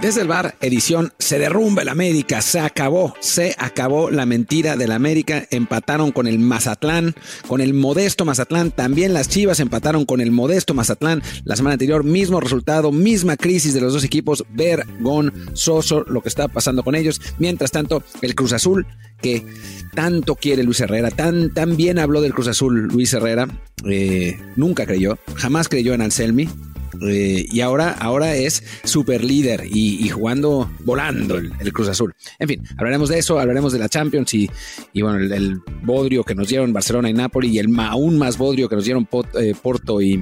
Desde el bar, edición Se derrumba el América, se acabó, se acabó la mentira del América, empataron con el Mazatlán, con el modesto Mazatlán, también las Chivas empataron con el modesto Mazatlán, la semana anterior mismo resultado, misma crisis de los dos equipos, vergonzoso lo que está pasando con ellos, mientras tanto el Cruz Azul, que tanto quiere Luis Herrera, tan, tan bien habló del Cruz Azul Luis Herrera, eh, nunca creyó, jamás creyó en Anselmi, eh, y ahora, ahora es super líder y, jugando, volando el, Cruz Azul. En fin, hablaremos de eso, hablaremos de la Champions y, bueno, el, bodrio que nos dieron Barcelona y Napoli y el aún más bodrio que nos dieron eh, Porto y,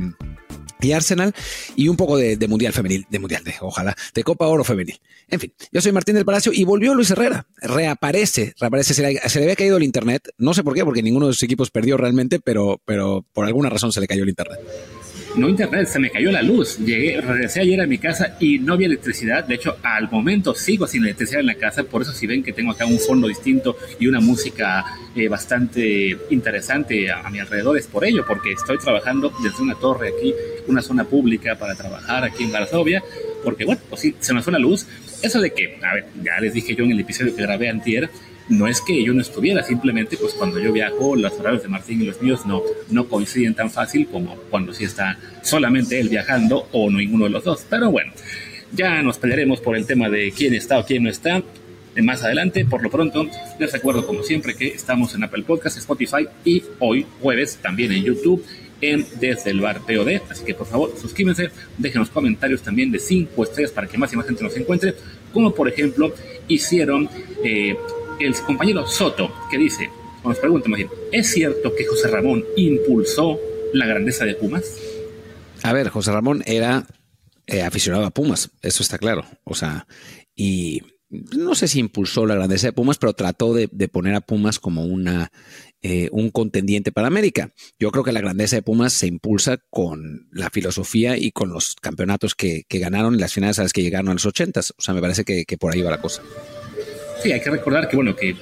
y Arsenal y un poco de, Mundial Femenil, de Mundial, de, ojalá, de Copa Oro Femenil. En fin, yo soy Martín del Palacio y volvió Luis Herrera, reaparece, reaparece, se le, se le, había caído el internet, no sé por qué, porque ninguno de sus equipos perdió realmente, pero, pero por alguna razón se le cayó el internet no internet, se me cayó la luz. Llegué, regresé ayer a mi casa y no había electricidad. De hecho, al momento sigo sin electricidad en la casa. Por eso si ven que tengo acá un fondo distinto y una música eh, bastante interesante a, mi alrededor, es por ello, porque estoy trabajando desde una torre aquí, una zona pública para trabajar aquí en Varsovia. Porque bueno, pues sí, se me fue la luz. Eso de que, a ver, ya les dije yo en el episodio que grabé antier, no es que yo no estuviera, simplemente pues cuando yo viajo, los horarios de Martín y los míos no, no coinciden tan fácil como cuando sí está solamente él viajando o no ninguno de los dos. Pero bueno, ya nos pelearemos por el tema de quién está o quién no está más adelante. Por lo pronto, les recuerdo como siempre que estamos en Apple Podcast, Spotify y hoy jueves también en YouTube en Desde el Bar POD. Así que por favor, suscríbanse, déjenos comentarios también de 5 estrellas para que más y más gente nos encuentre, como por ejemplo hicieron eh, el compañero Soto, que dice, nos pregunta ¿es cierto que José Ramón impulsó la grandeza de Pumas? A ver, José Ramón era eh, aficionado a Pumas, eso está claro. O sea, y no sé si impulsó la grandeza de Pumas, pero trató de, poner a Pumas como una, eh, un contendiente para América. Yo creo que la grandeza de Pumas se impulsa con la filosofía y con los campeonatos que, ganaron y las finales a las que llegaron a los ochentas. O sea, me parece que por ahí va la cosa. Sí, hay que recordar que, bueno, que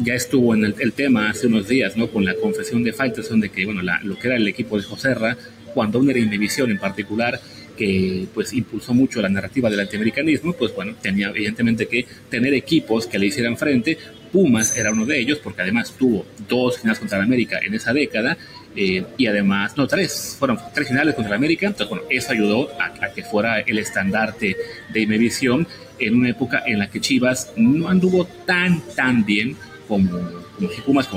ya estuvo en el, tema hace unos días, ¿no? Con la confesión de Faitelson de que, bueno, lo que era el equipo de Joserra, cuando aún era Inmevisión en particular, que pues impulsó mucho la narrativa del antiamericanismo, pues bueno, tenía evidentemente que tener equipos que le hicieran frente. Pumas era uno de ellos, porque además tuvo dos finales contra América en esa década, eh, y además, no, tres, fueron tres finales contra América, entonces bueno, eso ayudó a, a que fuera el estandarte de Imevisión en una época en la que Chivas no anduvo tan, tan bien como, como Pumas.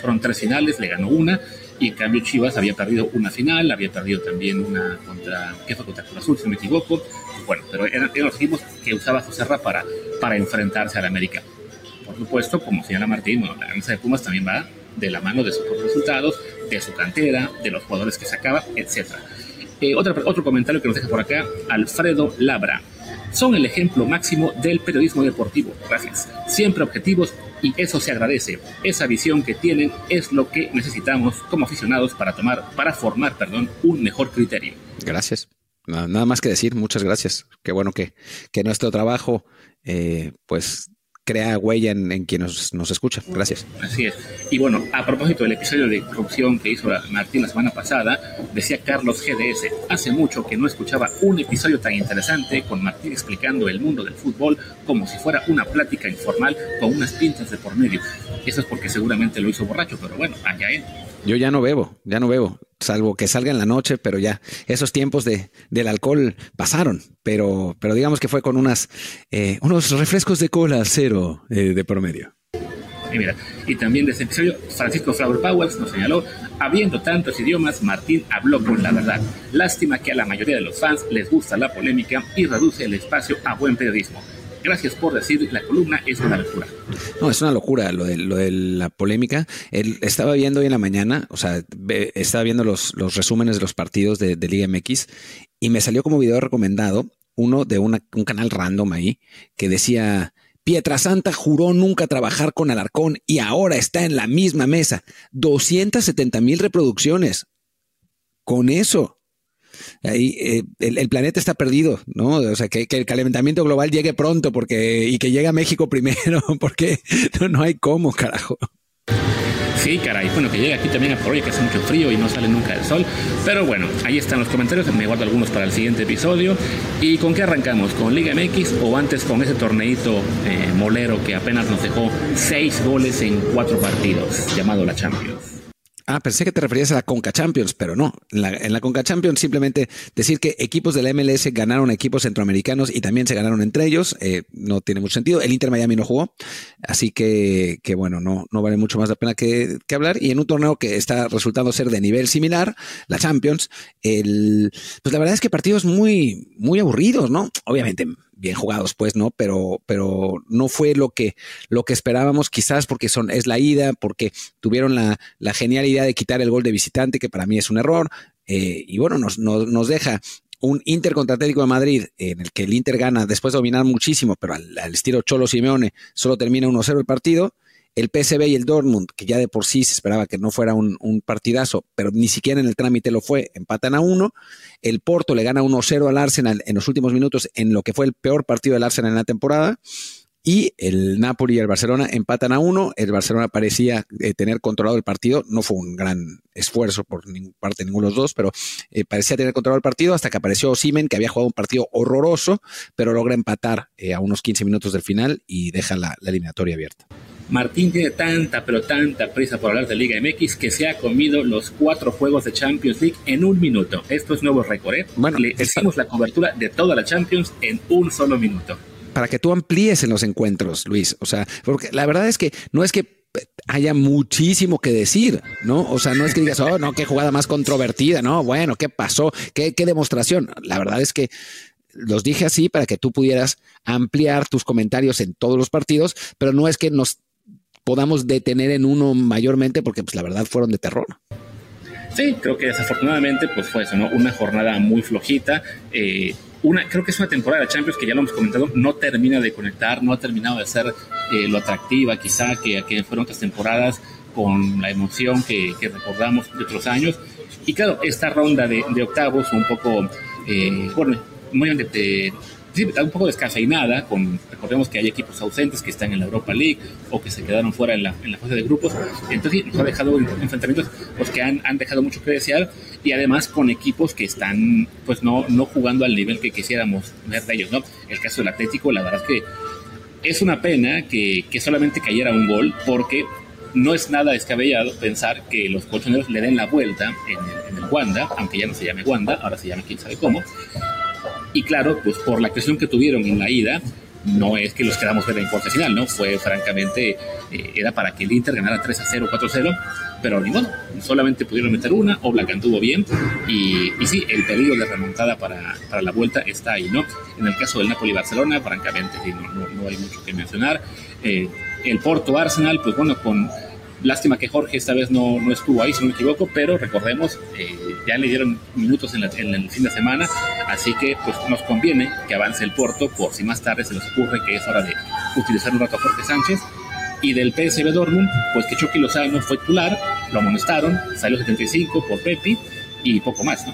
fueron tres finales, le ganó una, y en cambio Chivas había perdido una final, había perdido también una contra, ¿qué fue? Contra Cruz Azul, si no me equivoco. Bueno, pero eran, los equipos que usaba José Ra para, para enfrentarse al América. Por supuesto, como señala Martín, bueno, la ganancia de Pumas también va de la mano de sus resultados, de su cantera, de los jugadores que sacaba, etc. Eh, otro, otro comentario que nos deja por acá, Alfredo Labra son el ejemplo máximo del periodismo deportivo. Gracias. Siempre objetivos y eso se agradece. Esa visión que tienen es lo que necesitamos como aficionados para tomar, para formar, perdón, un mejor criterio. Gracias. Nada más que decir, muchas gracias. Qué bueno que, que nuestro trabajo, eh, pues crea huella en, quien nos, nos, escucha. Gracias. Así es. Y bueno, a propósito del episodio de corrupción que hizo Martín la semana pasada, decía Carlos GDS, hace mucho que no escuchaba un episodio tan interesante con Martín explicando el mundo del fútbol como si fuera una plática informal con unas pintas de por medio. Eso es porque seguramente lo hizo borracho, pero bueno, allá él. Yo ya no bebo, ya no bebo, salvo que salga en la noche, pero ya esos tiempos de, del alcohol pasaron, pero, pero digamos que fue con unas, eh, unos refrescos de cola cero eh, de promedio. Y mira, y también de ese episodio, Francisco Flower Powers nos señaló, habiendo tantos idiomas, Martín habló con la verdad. Lástima que a la mayoría de los fans les gusta la polémica y reduce el espacio a buen periodismo. Gracias por decir, la columna es una locura. No, es una locura lo de, lo de la polémica. Él estaba viendo hoy en la mañana, o sea, estaba viendo los, resúmenes de los partidos de, de, Liga MX y me salió como video recomendado uno de un canal random ahí que decía, Pietrasanta juró nunca trabajar con Alarcón y ahora está en la misma mesa. 270 mil reproducciones. Con eso ahí eh, el, planeta está perdido, ¿no? O sea, que, el calentamiento global llegue pronto porque, y que llegue a México primero, porque no, hay cómo, carajo. Sí, caray. Bueno, que llegue aquí también a hoy, que hace mucho frío y no sale nunca el sol. Pero bueno, ahí están los comentarios. Me guardo algunos para el siguiente episodio. ¿Y con qué arrancamos? ¿Con Liga MX o antes con ese torneito eh, molero que apenas nos dejó seis goles en cuatro partidos, llamado la Champions? Ah, pensé que te referías a la Conca Champions, pero no. En la, en Conca Champions simplemente decir que equipos de la MLS ganaron equipos centroamericanos y también se ganaron entre ellos, eh, no tiene mucho sentido. El Inter Miami no jugó, así que, que bueno, no, no vale mucho más la pena que, que, hablar. Y en un torneo que está resultando ser de nivel similar, la Champions, el, pues la verdad es que partidos muy, muy aburridos, ¿no? Obviamente bien jugados, pues, ¿no? Pero, pero no fue lo que, lo que esperábamos, quizás porque son, es la ida, porque tuvieron la, la genial idea de quitar el gol de visitante, que para mí es un error. Eh, y bueno, nos, nos, nos deja un Inter contra Atlético de Madrid, en el que el Inter gana después de dominar muchísimo, pero al, al estilo Cholo Simeone solo termina 1-0 el partido el PSV y el Dortmund, que ya de por sí se esperaba que no fuera un, partidazo, pero ni siquiera en el trámite lo fue, empatan a uno. El Porto le gana 1-0 al Arsenal en los últimos minutos en lo que fue el peor partido del Arsenal en la temporada. Y el Napoli y el Barcelona empatan a uno. El Barcelona parecía eh, tener controlado el partido. No fue un gran esfuerzo por parte de ninguno de los dos, pero eh, parecía tener controlado el partido hasta que apareció Simen, que había jugado un partido horroroso, pero logra empatar eh, a unos 15 minutos del final y deja la eliminatoria abierta. Martín tiene tanta, pero tanta prisa por hablar de Liga MX que se ha comido los cuatro juegos de Champions League en un minuto. Esto es nuevo récord, ¿eh? Bueno, le hicimos la cobertura de toda la Champions en un solo minuto. Para que tú amplíes en los encuentros, Luis. O sea, porque la verdad es que no es que haya muchísimo que decir, ¿no? O sea, no es que digas, oh, no, qué jugada más controvertida, ¿no? Bueno, ¿qué pasó? ¿Qué, qué demostración? La verdad es que los dije así para que tú pudieras ampliar tus comentarios en todos los partidos, pero no es que nos podamos detener en uno mayormente, porque pues la verdad fueron de terror. Sí, creo que desafortunadamente pues fue eso, ¿no? Una jornada muy flojita. Eh, una, creo que es una temporada de Champions que ya lo hemos comentado, no termina de conectar, no ha terminado de ser eh, lo atractiva quizá que, que, fueron otras temporadas con la emoción que, recordamos de otros años. Y claro, esta ronda de, de octavos un poco, eh, bueno, muy de, de sí, un poco descafeinada, con, recordemos que hay equipos ausentes que están en la Europa League o que se quedaron fuera en la, en la fase de grupos, entonces nos ha dejado enfrentamientos pues, que han, han, dejado mucho que desear y además con equipos que están pues no, no jugando al nivel que quisiéramos ver de ellos, ¿no? El caso del Atlético, la verdad es que es una pena que, que solamente cayera un gol porque no es nada descabellado pensar que los colchoneros le den la vuelta en el, en el Wanda, aunque ya no se llame Wanda, ahora se llama quién sabe cómo, y claro, pues por la presión que tuvieron en la ida, no es que los quedamos ver en cuarta final, ¿no? Fue francamente, eh, era para que el Inter ganara 3 a 0, 4 a 0, pero ni solamente pudieron meter una, Oblak anduvo bien, y, y sí, el peligro de remontada para, para, la vuelta está ahí, ¿no? En el caso del Napoli-Barcelona, francamente, sí, no, no, no, hay mucho que mencionar. Eh, el Porto-Arsenal, pues bueno, con Lástima que Jorge esta vez no, no estuvo ahí, si no me equivoco, pero recordemos, eh, ya le dieron minutos en, el fin de semana, así que pues nos conviene que avance el Porto por si más tarde se les ocurre que es hora de utilizar un rato a Jorge Sánchez. Y del PSV Dortmund, pues que Chucky Lozano fue titular, lo amonestaron, salió 75 por Pepi y poco más, ¿no?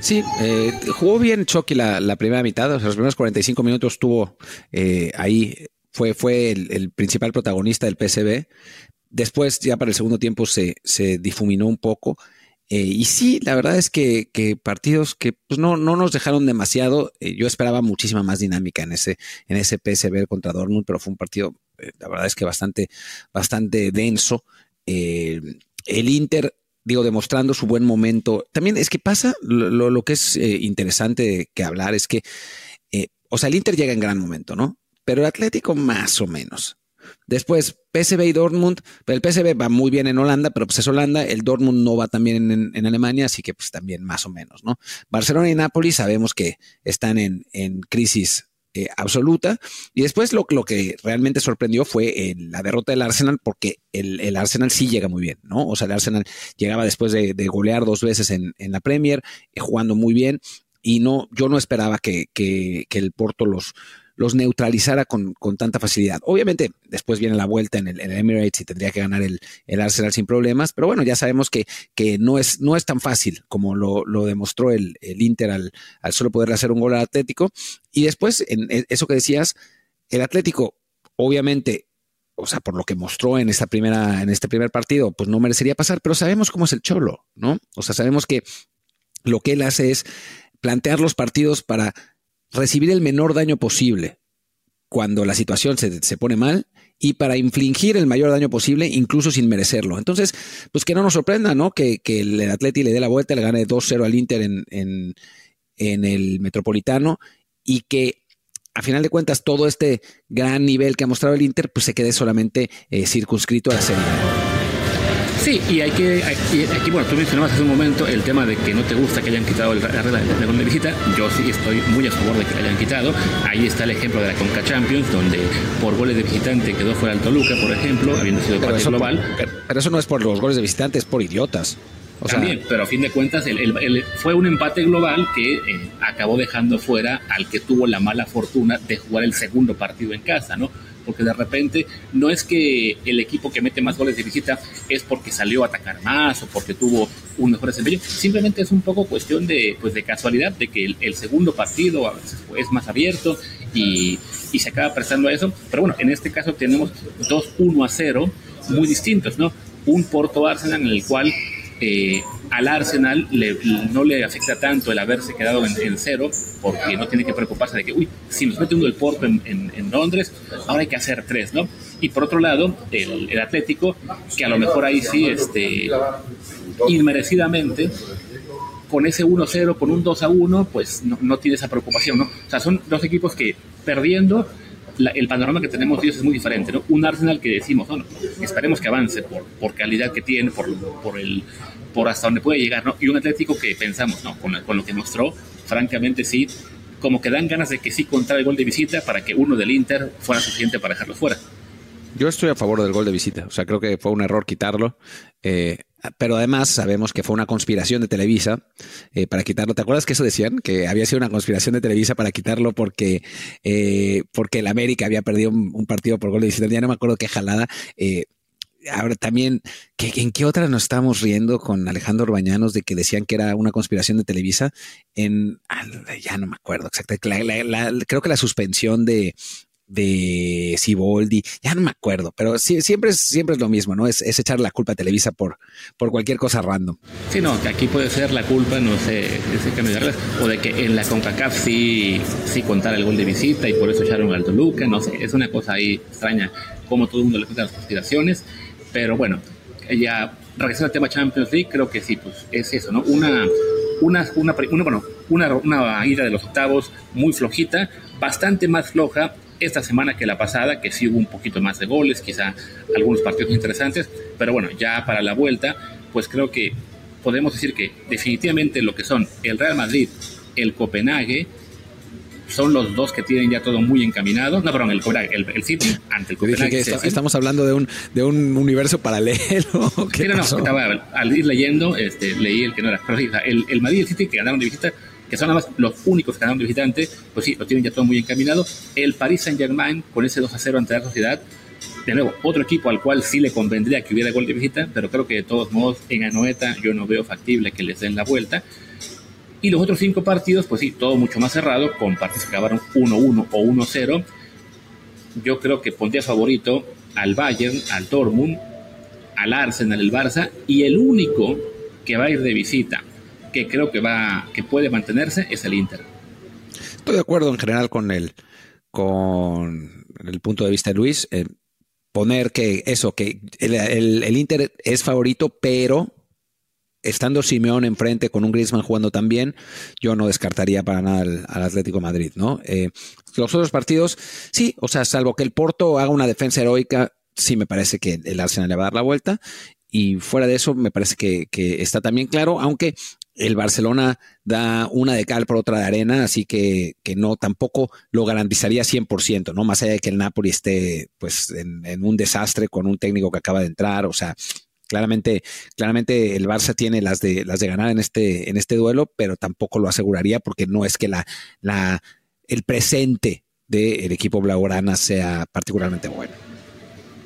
Sí, eh, jugó bien Chucky la, primera mitad, o sea, los primeros 45 minutos estuvo eh, ahí, fue, fue el, el, principal protagonista del PSV, Después, ya para el segundo tiempo, se, se difuminó un poco. Eh, y sí, la verdad es que, partidos que pues no, no nos dejaron demasiado. Eh, yo esperaba muchísima más dinámica en ese, en ese PSV contra Dortmund, pero fue un partido, eh, la verdad es que bastante, bastante denso. el Inter digo, demostrando su buen momento. También es que pasa lo, lo que es interesante que hablar, es que, o sea, el Inter llega en gran momento, ¿no? Pero el Atlético más o menos. Después, PSV y Dortmund. El PSV va muy bien en Holanda, pero pues es Holanda. El Dortmund no va tan bien en, en Alemania, así que pues también más o menos, ¿no? Barcelona y Nápoles sabemos que están en, crisis eh, absoluta. Y después lo, que realmente sorprendió fue eh, la derrota del Arsenal, porque el, Arsenal sí llega muy bien, ¿no? O sea, el Arsenal llegaba después de, golear dos veces en, la Premier, eh, jugando muy bien. Y no, yo no esperaba que el Porto los, los neutralizara con, con, tanta facilidad. Obviamente, después viene la vuelta en el, Emirates y tendría que ganar el, el, Arsenal sin problemas, pero bueno, ya sabemos que, que no, es, no es tan fácil como lo, lo demostró el, el Inter al, solo poder hacer un gol al Atlético. Y después, en eso que decías, el Atlético, obviamente, o sea, por lo que mostró en esta primera, en este primer partido, pues no merecería pasar, pero sabemos cómo es el Cholo, ¿no? O sea, sabemos que lo que él hace es plantear los partidos para recibir el menor daño posible cuando la situación se, se pone mal y para infligir el mayor daño posible, incluso sin merecerlo. Entonces, pues que no nos sorprenda, ¿no? Que, que el Atleti le dé la vuelta, le gane 2-0 al Inter en, en, en el Metropolitano y que a final de cuentas todo este gran nivel que ha mostrado el Inter pues se quede solamente eh, circunscrito a la Serie Sí, y hay que, aquí, bueno, tú mencionabas hace un momento el tema de que no te gusta que hayan quitado la regla de, visita. Yo sí estoy muy a favor de que la hayan quitado. Ahí está el ejemplo de la Conca Champions, donde por goles de visitante quedó fuera el Toluca, por ejemplo, habiendo sido parte global. pero, eso no es por los goles de visitante, es por idiotas. También, pero a fin de cuentas fue un empate global que eh, acabó dejando fuera al que tuvo la mala fortuna de jugar el segundo partido en casa, ¿no? Porque de repente no es que el equipo que mete más goles de visita es porque salió a atacar más o porque tuvo un mejor desempeño, simplemente es un poco cuestión de, pues de casualidad, de que el, segundo partido es más abierto y, y se acaba prestando a eso. Pero bueno, en este caso tenemos dos 1 a 0 muy distintos, ¿no? Un Porto Arsenal en el cual eh, al Arsenal no le afecta tanto el haberse quedado en, cero, porque no tiene que preocuparse de que, uy, si nos mete uno del Porto en, Londres, ahora hay que hacer tres, ¿no? Y por otro lado, el, Atlético, que a lo mejor ahí sí, este, inmerecidamente, con ese 1-0, con un 2-1, pues no, no, tiene esa preocupación, ¿no? O sea, son dos equipos que perdiendo el panorama que tenemos ellos es muy diferente, ¿no? Un Arsenal que decimos, bueno, esperemos que avance por, por calidad que tiene, por, por, el, por hasta donde puede llegar, ¿no? Y un Atlético que pensamos, ¿no? Con, con lo que mostró, francamente sí, como que dan ganas de que sí contara el gol de visita para que uno del Inter fuera suficiente para dejarlo fuera. Yo estoy a favor del gol de visita, o sea, creo que fue un error quitarlo. Eh, pero además sabemos que fue una conspiración de Televisa eh, para quitarlo. ¿Te acuerdas que eso decían? Que había sido una conspiración de Televisa para quitarlo porque, eh, porque el América había perdido un, partido por gol de visita. Ya no me acuerdo qué jalada. Ahora también, ¿en qué otra nos estábamos riendo con Alejandro Orbañanos de que decían que era una conspiración de Televisa? En, ya no me acuerdo exactamente. creo que la suspensión de, de Siboldi, ya no me acuerdo, pero siempre, es, siempre es lo mismo, ¿no? Es, es, echar la culpa a Televisa por, por cualquier cosa random. Sí, no, que aquí puede ser la culpa, no sé, ese cambio de reglas, o de que en la CONCACAF sí, sí contara el gol de visita y por eso echaron al Toluca, no sé, es una cosa ahí extraña, como todo el mundo le cuenta las conspiraciones, pero bueno, ya regresando al tema Champions League, creo que sí, pues es eso, ¿no? Una, una, una, una, bueno, una, una ida de los octavos muy flojita, bastante más floja esta semana que la pasada, que sí hubo un poquito más de goles, quizá algunos partidos interesantes, pero bueno, ya para la vuelta, pues creo que podemos decir que definitivamente lo que son el Real Madrid, el Copenhague, son los dos que tienen ya todo muy encaminado. No, perdón, el, el, el City ante el Copenhague. estamos hablando de un, de un universo paralelo. ¿Qué no, no, al ir leyendo, este, leí el que no era. Pero el, el Madrid y el City que ganaron de visita que son además los únicos que ganaron de visitante, pues sí, lo tienen ya todo muy encaminado. El Paris Saint-Germain con ese 2 a 0 ante la sociedad, de nuevo, otro equipo al cual sí le convendría que hubiera gol de visita, pero creo que de todos modos en Anoeta yo no veo factible que les den la vuelta. Y los otros cinco partidos, pues sí, todo mucho más cerrado, con partidos que acabaron 1-1 o 1-0. Yo creo que pondría favorito al Bayern, al Dortmund, al Arsenal, el Barça, y el único que va a ir de visita que creo que va, que puede mantenerse es el Inter. Estoy de acuerdo en general con el, con el punto de vista de Luis. Poner que eso, que el, Inter es favorito, pero estando Simeón enfrente con un Griezmann jugando también, yo no descartaría para nada al, Atlético Madrid, ¿no? Eh, los otros partidos, sí, o sea, salvo que el Porto haga una defensa heroica, sí me parece que el Arsenal le va a dar la vuelta. Y fuera de eso, me parece que, que está también claro, aunque el Barcelona da una de cal por otra de arena, así que, que no tampoco lo garantizaría 100%, ¿no? Más allá de que el Napoli esté pues en, un desastre con un técnico que acaba de entrar, o sea, claramente, claramente el Barça tiene las de, las de ganar en este, en este duelo, pero tampoco lo aseguraría porque no es que la, la, el presente del equipo blaugrana sea particularmente bueno.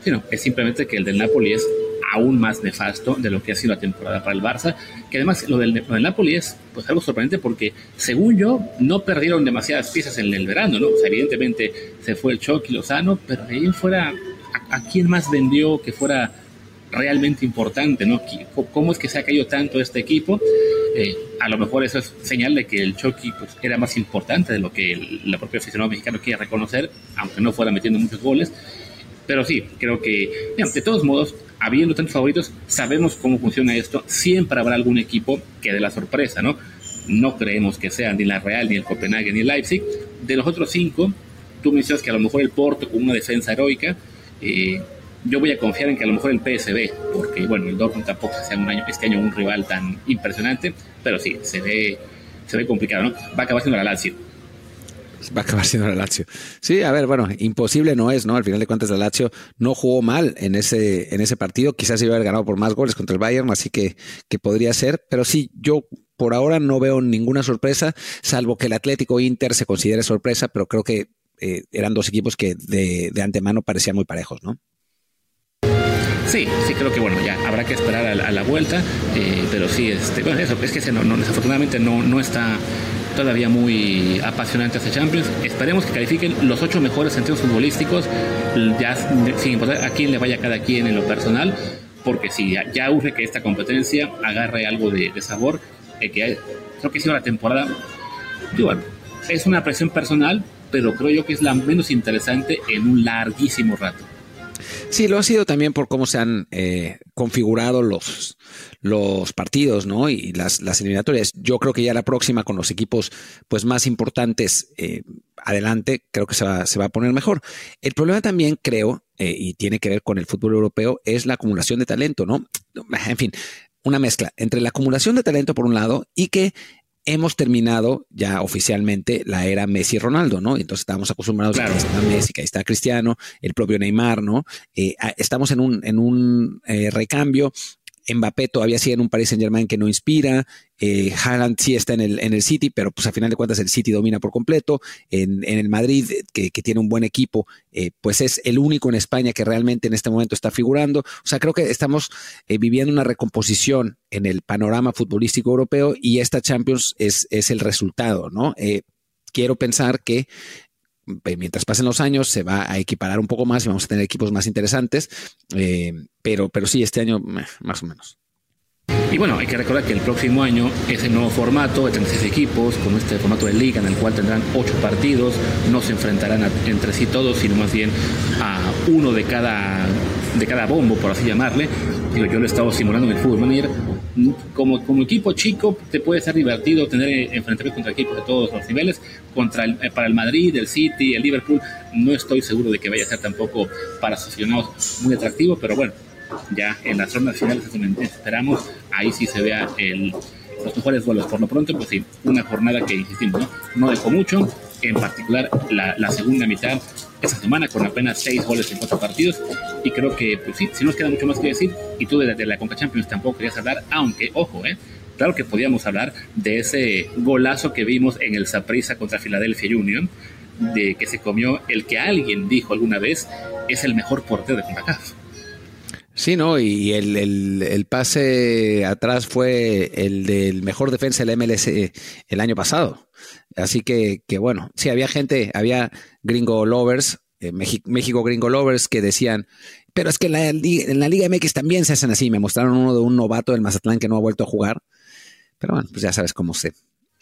Sí, no, es simplemente que el del Napoli es aún más nefasto de lo que ha sido la temporada para el Barça, que además lo del, Napoli es pues algo sorprendente porque según yo no perdieron demasiadas piezas en el verano, ¿no? Evidentemente se fue el Chucky Lozano, pero de fuera ¿a quién más vendió que fuera realmente importante, ¿no? ¿Cómo es que se ha caído tanto este equipo? Eh, a lo mejor eso es señal de que el Chucky pues, era más importante de lo que la propia aficionado mexicano quiere reconocer, aunque no fuera metiendo muchos goles. Pero sí, creo que, de todos modos, habiendo tantos favoritos, sabemos cómo funciona esto. Siempre habrá algún equipo que dé la sorpresa, ¿no? No creemos que sean ni la Real, ni el Copenhague, ni el Leipzig. De los otros cinco, tú mencionas que a lo mejor el Porto con una defensa heroica. Eh, yo voy a confiar en que a lo mejor el PSB, porque bueno, el Dortmund tampoco sea un año, este año un rival tan impresionante, pero sí, se ve, se ve complicado, ¿no? Va a acabar siendo la Lazio. Va a acabar siendo la Lazio. Sí, a ver, bueno, imposible no es, ¿no? Al final de cuentas, la Lazio no jugó mal en ese, en ese partido. Quizás iba a haber ganado por más goles contra el Bayern, así que, que podría ser. Pero sí, yo por ahora no veo ninguna sorpresa, salvo que el Atlético Inter se considere sorpresa, pero creo que eh, eran dos equipos que de, de antemano parecían muy parejos, ¿no? Sí, sí creo que bueno, ya habrá que esperar a la, vuelta, eh, pero sí, este, bueno, eso, es que desafortunadamente no, no está todavía muy apasionante este Champions. Esperemos que califiquen los ocho mejores centros futbolísticos, ya sin importar a quién le vaya cada quien en lo personal, porque sí, ya, urge que esta competencia agarre algo de, sabor, eh, que creo que ha sido la temporada, y es una presión personal, pero creo yo que es la menos interesante en un larguísimo rato. Sí, lo ha sido también por cómo se han eh, configurado los, los partidos, ¿no? Y las, las eliminatorias. Yo creo que ya la próxima con los equipos pues más importantes eh, adelante, creo que se va, se va a poner mejor. El problema también creo, eh, y tiene que ver con el fútbol europeo, es la acumulación de talento, ¿no? En fin, una mezcla entre la acumulación de talento por un lado y que hemos terminado ya oficialmente la era Messi-Ronaldo, ¿no? Entonces estamos acostumbrados a que está Messi, que ahí está Cristiano, el propio Neymar, ¿no? Eh, estamos en un, en un eh, recambio Mbappé todavía sigue en un Paris Saint Germain que no inspira. Eh, Haaland sí está en el, en el City, pero pues a final de cuentas el City domina por completo. En, el Madrid, que, tiene un buen equipo, eh, pues es el único en España que realmente en este momento está figurando. O sea, creo que estamos eh, viviendo una recomposición en el panorama futbolístico europeo y esta Champions es, es el resultado, ¿no? Eh, quiero pensar que mientras pasen los años se va a equiparar un poco más y vamos a tener equipos más interesantes, eh, pero, pero sí, este año más o menos. Y bueno, hay que recordar que el próximo año ese nuevo formato de 36 equipos, con este formato de liga en el cual tendrán 8 partidos, no se enfrentarán entre sí todos, sino más bien a uno de cada, de cada bombo, por así llamarle. Yo lo he estado simulando en el fútbol manager como, como equipo chico te puede ser divertido tener enfrentamientos contra equipos de todos los niveles. Contra el, eh, para el Madrid, el City, el Liverpool, no estoy seguro de que vaya a ser tampoco para aficionados muy atractivo, pero bueno, ya en las rondas finales esperamos, ahí sí se vea el, los mejores vuelos. Por lo pronto, pues sí, una jornada que insistimos, ¿no? no dejó mucho, en particular la, la segunda mitad esa semana con apenas seis goles en cuatro partidos. Y creo que, pues sí, si nos queda mucho más que decir. Y tú desde la Conca Champions tampoco querías hablar, aunque, ojo, eh, claro que podíamos hablar de ese golazo que vimos en el Saprissa contra Philadelphia Union, de que se comió el que alguien dijo alguna vez es el mejor portero de CONCACAF. Sí, ¿no? Y el, el, pase atrás fue el del mejor defensa del MLS el año pasado. Así que, que bueno, sí, había gente, había gringo lovers, eh, México, gringo lovers que decían, pero es que en la, en la Liga MX también se hacen así. Me mostraron uno de un novato del Mazatlán que no ha vuelto a jugar. Pero bueno, pues ya sabes cómo se,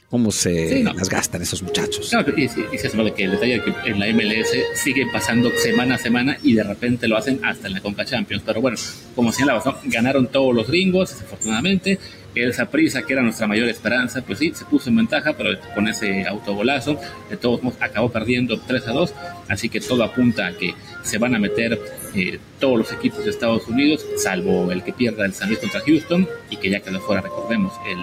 cómo se las gastan esos muchachos. Claro, y, y, se de que el detalle que en la MLS sigue pasando semana a semana y de repente lo hacen hasta en la Conca Champions. Pero bueno, como señalaba, ganaron todos los gringos, afortunadamente. El prisa que era nuestra mayor esperanza, pues sí, se puso en ventaja, pero con ese autogolazo, de todos modos, acabó perdiendo 3 a 2. Así que todo apunta a que se van a meter eh, todos los equipos de Estados Unidos, salvo el que pierda el San Luis contra Houston y que ya quedó fuera, recordemos, el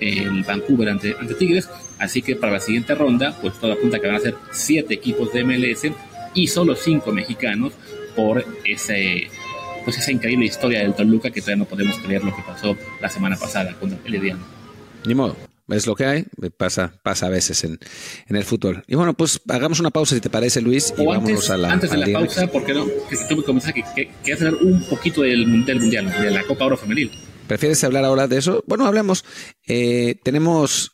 el Vancouver ante, ante Tigres. Así que para la siguiente ronda, pues todo apunta que van a ser siete equipos de MLS y solo cinco mexicanos por ese, pues esa increíble historia del Toluca que todavía no podemos creer lo que pasó la semana pasada con el Ediano. Ni modo. Es lo que hay, pasa, pasa a veces en, en, el fútbol. Y bueno, pues hagamos una pausa si te parece, Luis, y vámonos a la. Antes de la pausa, ¿por qué no? Que tú me comenzaste que, que, hacer un poquito del, del Mundial, de la Copa Oro Femenil. ¿Prefieres hablar ahora de eso? Bueno, hablemos. Eh, tenemos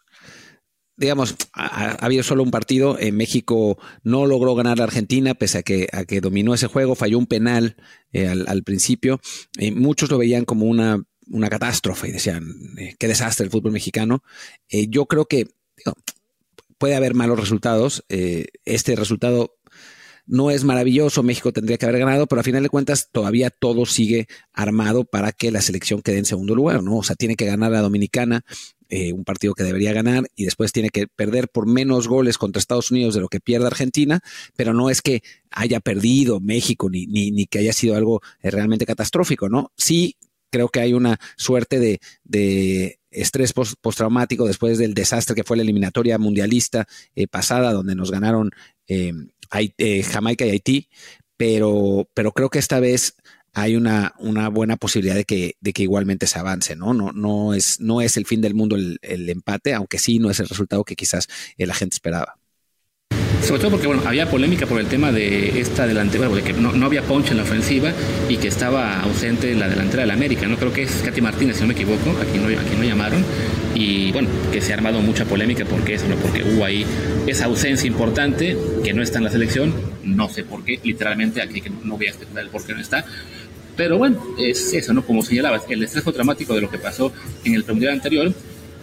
digamos, ha, habido solo un partido. En México no logró ganar la Argentina, pese a que, a que dominó ese juego, falló un penal eh, al, principio. Eh, muchos lo veían como una, una catástrofe y decían, eh, qué desastre el fútbol mexicano. yo creo que puede haber malos resultados. este resultado no es maravilloso, México tendría que haber ganado, pero a final de cuentas todavía todo sigue armado para que la selección quede en segundo lugar, ¿no? O sea, tiene que ganar la Dominicana, eh, un partido que debería ganar y después tiene que perder por menos goles contra Estados Unidos de lo que pierde Argentina, pero no es que haya perdido México ni, ni, ni que haya sido algo eh, realmente catastrófico, ¿no? Sí, creo que hay una suerte de, de estrés postraumático después del desastre que fue la eliminatoria mundialista eh, pasada, donde nos ganaron Jamaica y Haití, pero, pero creo que esta vez hay una, una buena posibilidad de que, de que igualmente se avance, ¿no? No, no, es, no es el fin del mundo el, el empate, aunque sí no es el resultado que quizás la gente esperaba. Sobre todo porque bueno, había polémica por el tema de esta delantera, de que no, había punch en la ofensiva y que estaba ausente la delantera de la América. ¿no? Creo que es Katy Martínez, si no me equivoco, aquí no, aquí no llamaron. Y bueno, que se ha armado mucha polémica porque eso, ¿no? porque hubo ahí esa ausencia importante que no está en la selección. No sé por qué, literalmente aquí no voy a especular el por qué no está. Pero bueno, es eso, ¿no? Como señalabas, el estrés dramático de lo que pasó en el mundial anterior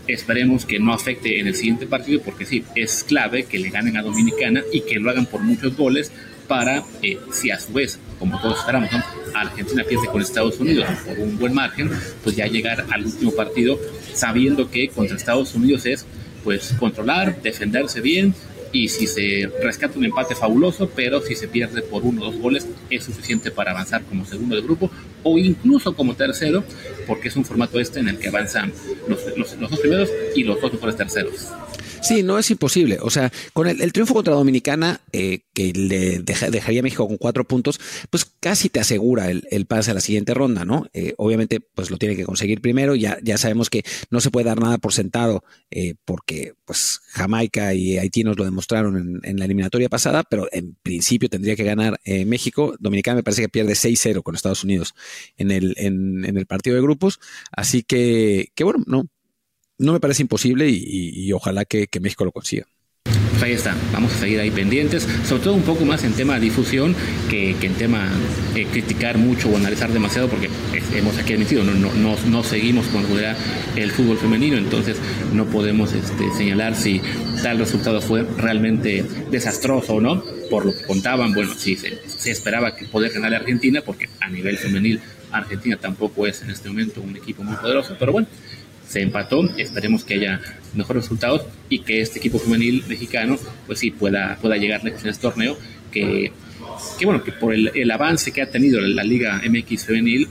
Esperemos que no afecte en el siguiente partido porque sí, es clave que le ganen a Dominicana y que lo hagan por muchos goles para, eh, si a su vez, como todos esperamos, Argentina pierde con Estados Unidos por un buen margen, pues ya llegar al último partido sabiendo que contra Estados Unidos es pues controlar, defenderse bien y si se rescata un empate fabuloso, pero si se pierde por uno o dos goles es suficiente para avanzar como segundo de grupo o incluso como tercero, porque es un formato este en el que avanzan los, los, los dos primeros y los dos mejores terceros. Sí, no es imposible. O sea, con el, triunfo contra Dominicana, eh, que le dejaría a México con cuatro puntos, pues casi te asegura el, pase a la siguiente ronda, ¿no? Eh, obviamente, pues lo tiene que conseguir primero. Ya, ya sabemos que no se puede dar nada por sentado, eh, porque pues Jamaica y Haití nos lo demostraron en, la eliminatoria pasada, pero en principio tendría que ganar México. Dominicana me parece que pierde 6-0 con Estados Unidos en el, en, en el partido de grupos. Así que, que bueno, no, no me parece imposible y, ojalá que, México lo consiga. Pues ahí está, vamos a seguir ahí pendientes, sobre todo un poco más en tema de difusión que, en tema de criticar mucho o analizar demasiado, porque hemos aquí admitido, no, no, no, seguimos con el fútbol femenino, entonces no podemos este, señalar si tal resultado fue realmente desastroso o no, por lo que contaban, bueno, sí, se, se esperaba que poder ganar a Argentina, porque a nivel femenil Argentina tampoco es en este momento un equipo muy poderoso, pero bueno, se empató, esperemos que haya mejores resultados y que este equipo juvenil mexicano pues sí pueda, pueda llegar lejos en este torneo, que, que bueno, que por el, avance que ha tenido la Liga MX femenil,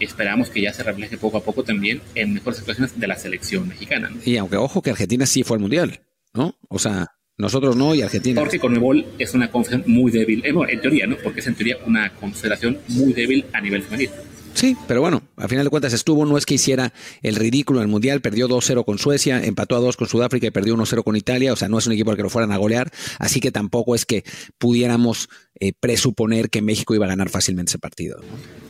esperamos que ya se refleje poco a poco también en mejores situaciones de la selección mexicana. Y aunque ojo que Argentina sí fue al Mundial, ¿no? O sea, nosotros no y Argentina. Porque Conmebol es una confederación muy débil, eh, en teoría, ¿no? Porque es en teoría una confederación muy débil a nivel femenil. Sí, pero bueno, al final de cuentas estuvo, no es que hiciera el ridículo en el Mundial, perdió 2-0 con Suecia, empató a 2 con Sudáfrica y perdió 1-0 con Italia, o sea, no es un equipo al que lo fueran a golear, así que tampoco es que pudiéramos eh, presuponer que México iba a ganar fácilmente ese partido.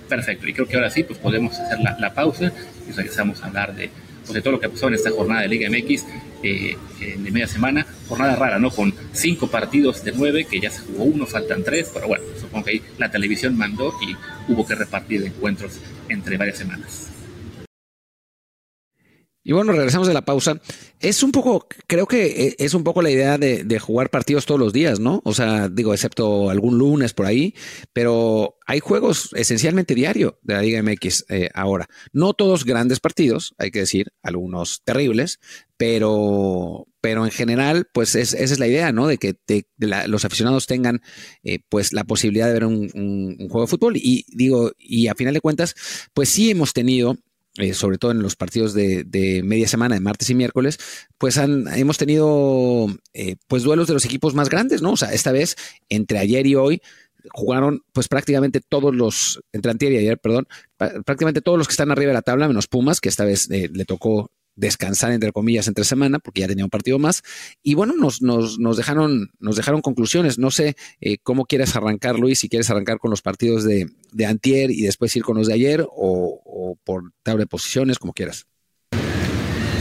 Perfecto, y creo que ahora sí, pues podemos hacer la pausa y regresamos a hablar de pues, de todo lo que pasó en esta jornada de Liga MX eh, de media semana. Jornada rara, ¿no? Con cinco partidos de nueve, que ya se jugó uno, faltan tres, pero bueno, supongo que ahí la televisión mandó y hubo que repartir encuentros entre varias semanas. Y bueno, regresamos de la pausa. Es un poco, creo que e, es un poco la idea de, jugar partidos todos los días, ¿no? O sea, digo, excepto algún lunes por ahí, pero hay juegos esencialmente diario de la Liga MX eh, ahora. No todos grandes partidos, hay que decir, algunos terribles, pero, pero en general, pues esa es la idea, ¿no? De que los aficionados tengan, eh, pues, la posibilidad de ver un juego de fútbol. Y digo, y a final de cuentas, pues sí hemos tenido eh, sobre todo en los partidos de, media semana, de martes y miércoles, pues han, hemos tenido eh, pues duelos de los equipos más grandes, ¿no? O sea, esta vez, entre ayer y hoy, jugaron pues prácticamente todos los, entre antier y ayer, perdón, prácticamente todos los que están arriba de la tabla, menos Pumas, que esta vez eh, le tocó descansar entre comillas entre semana porque ya tenía un partido más. Y bueno nos, nos, nos dejaron nos dejaron conclusiones. No sé eh, cómo quieres arrancar Luis si quieres arrancar con los partidos de, de antier y después ir con los de ayer o, o por tabla de posiciones como quieras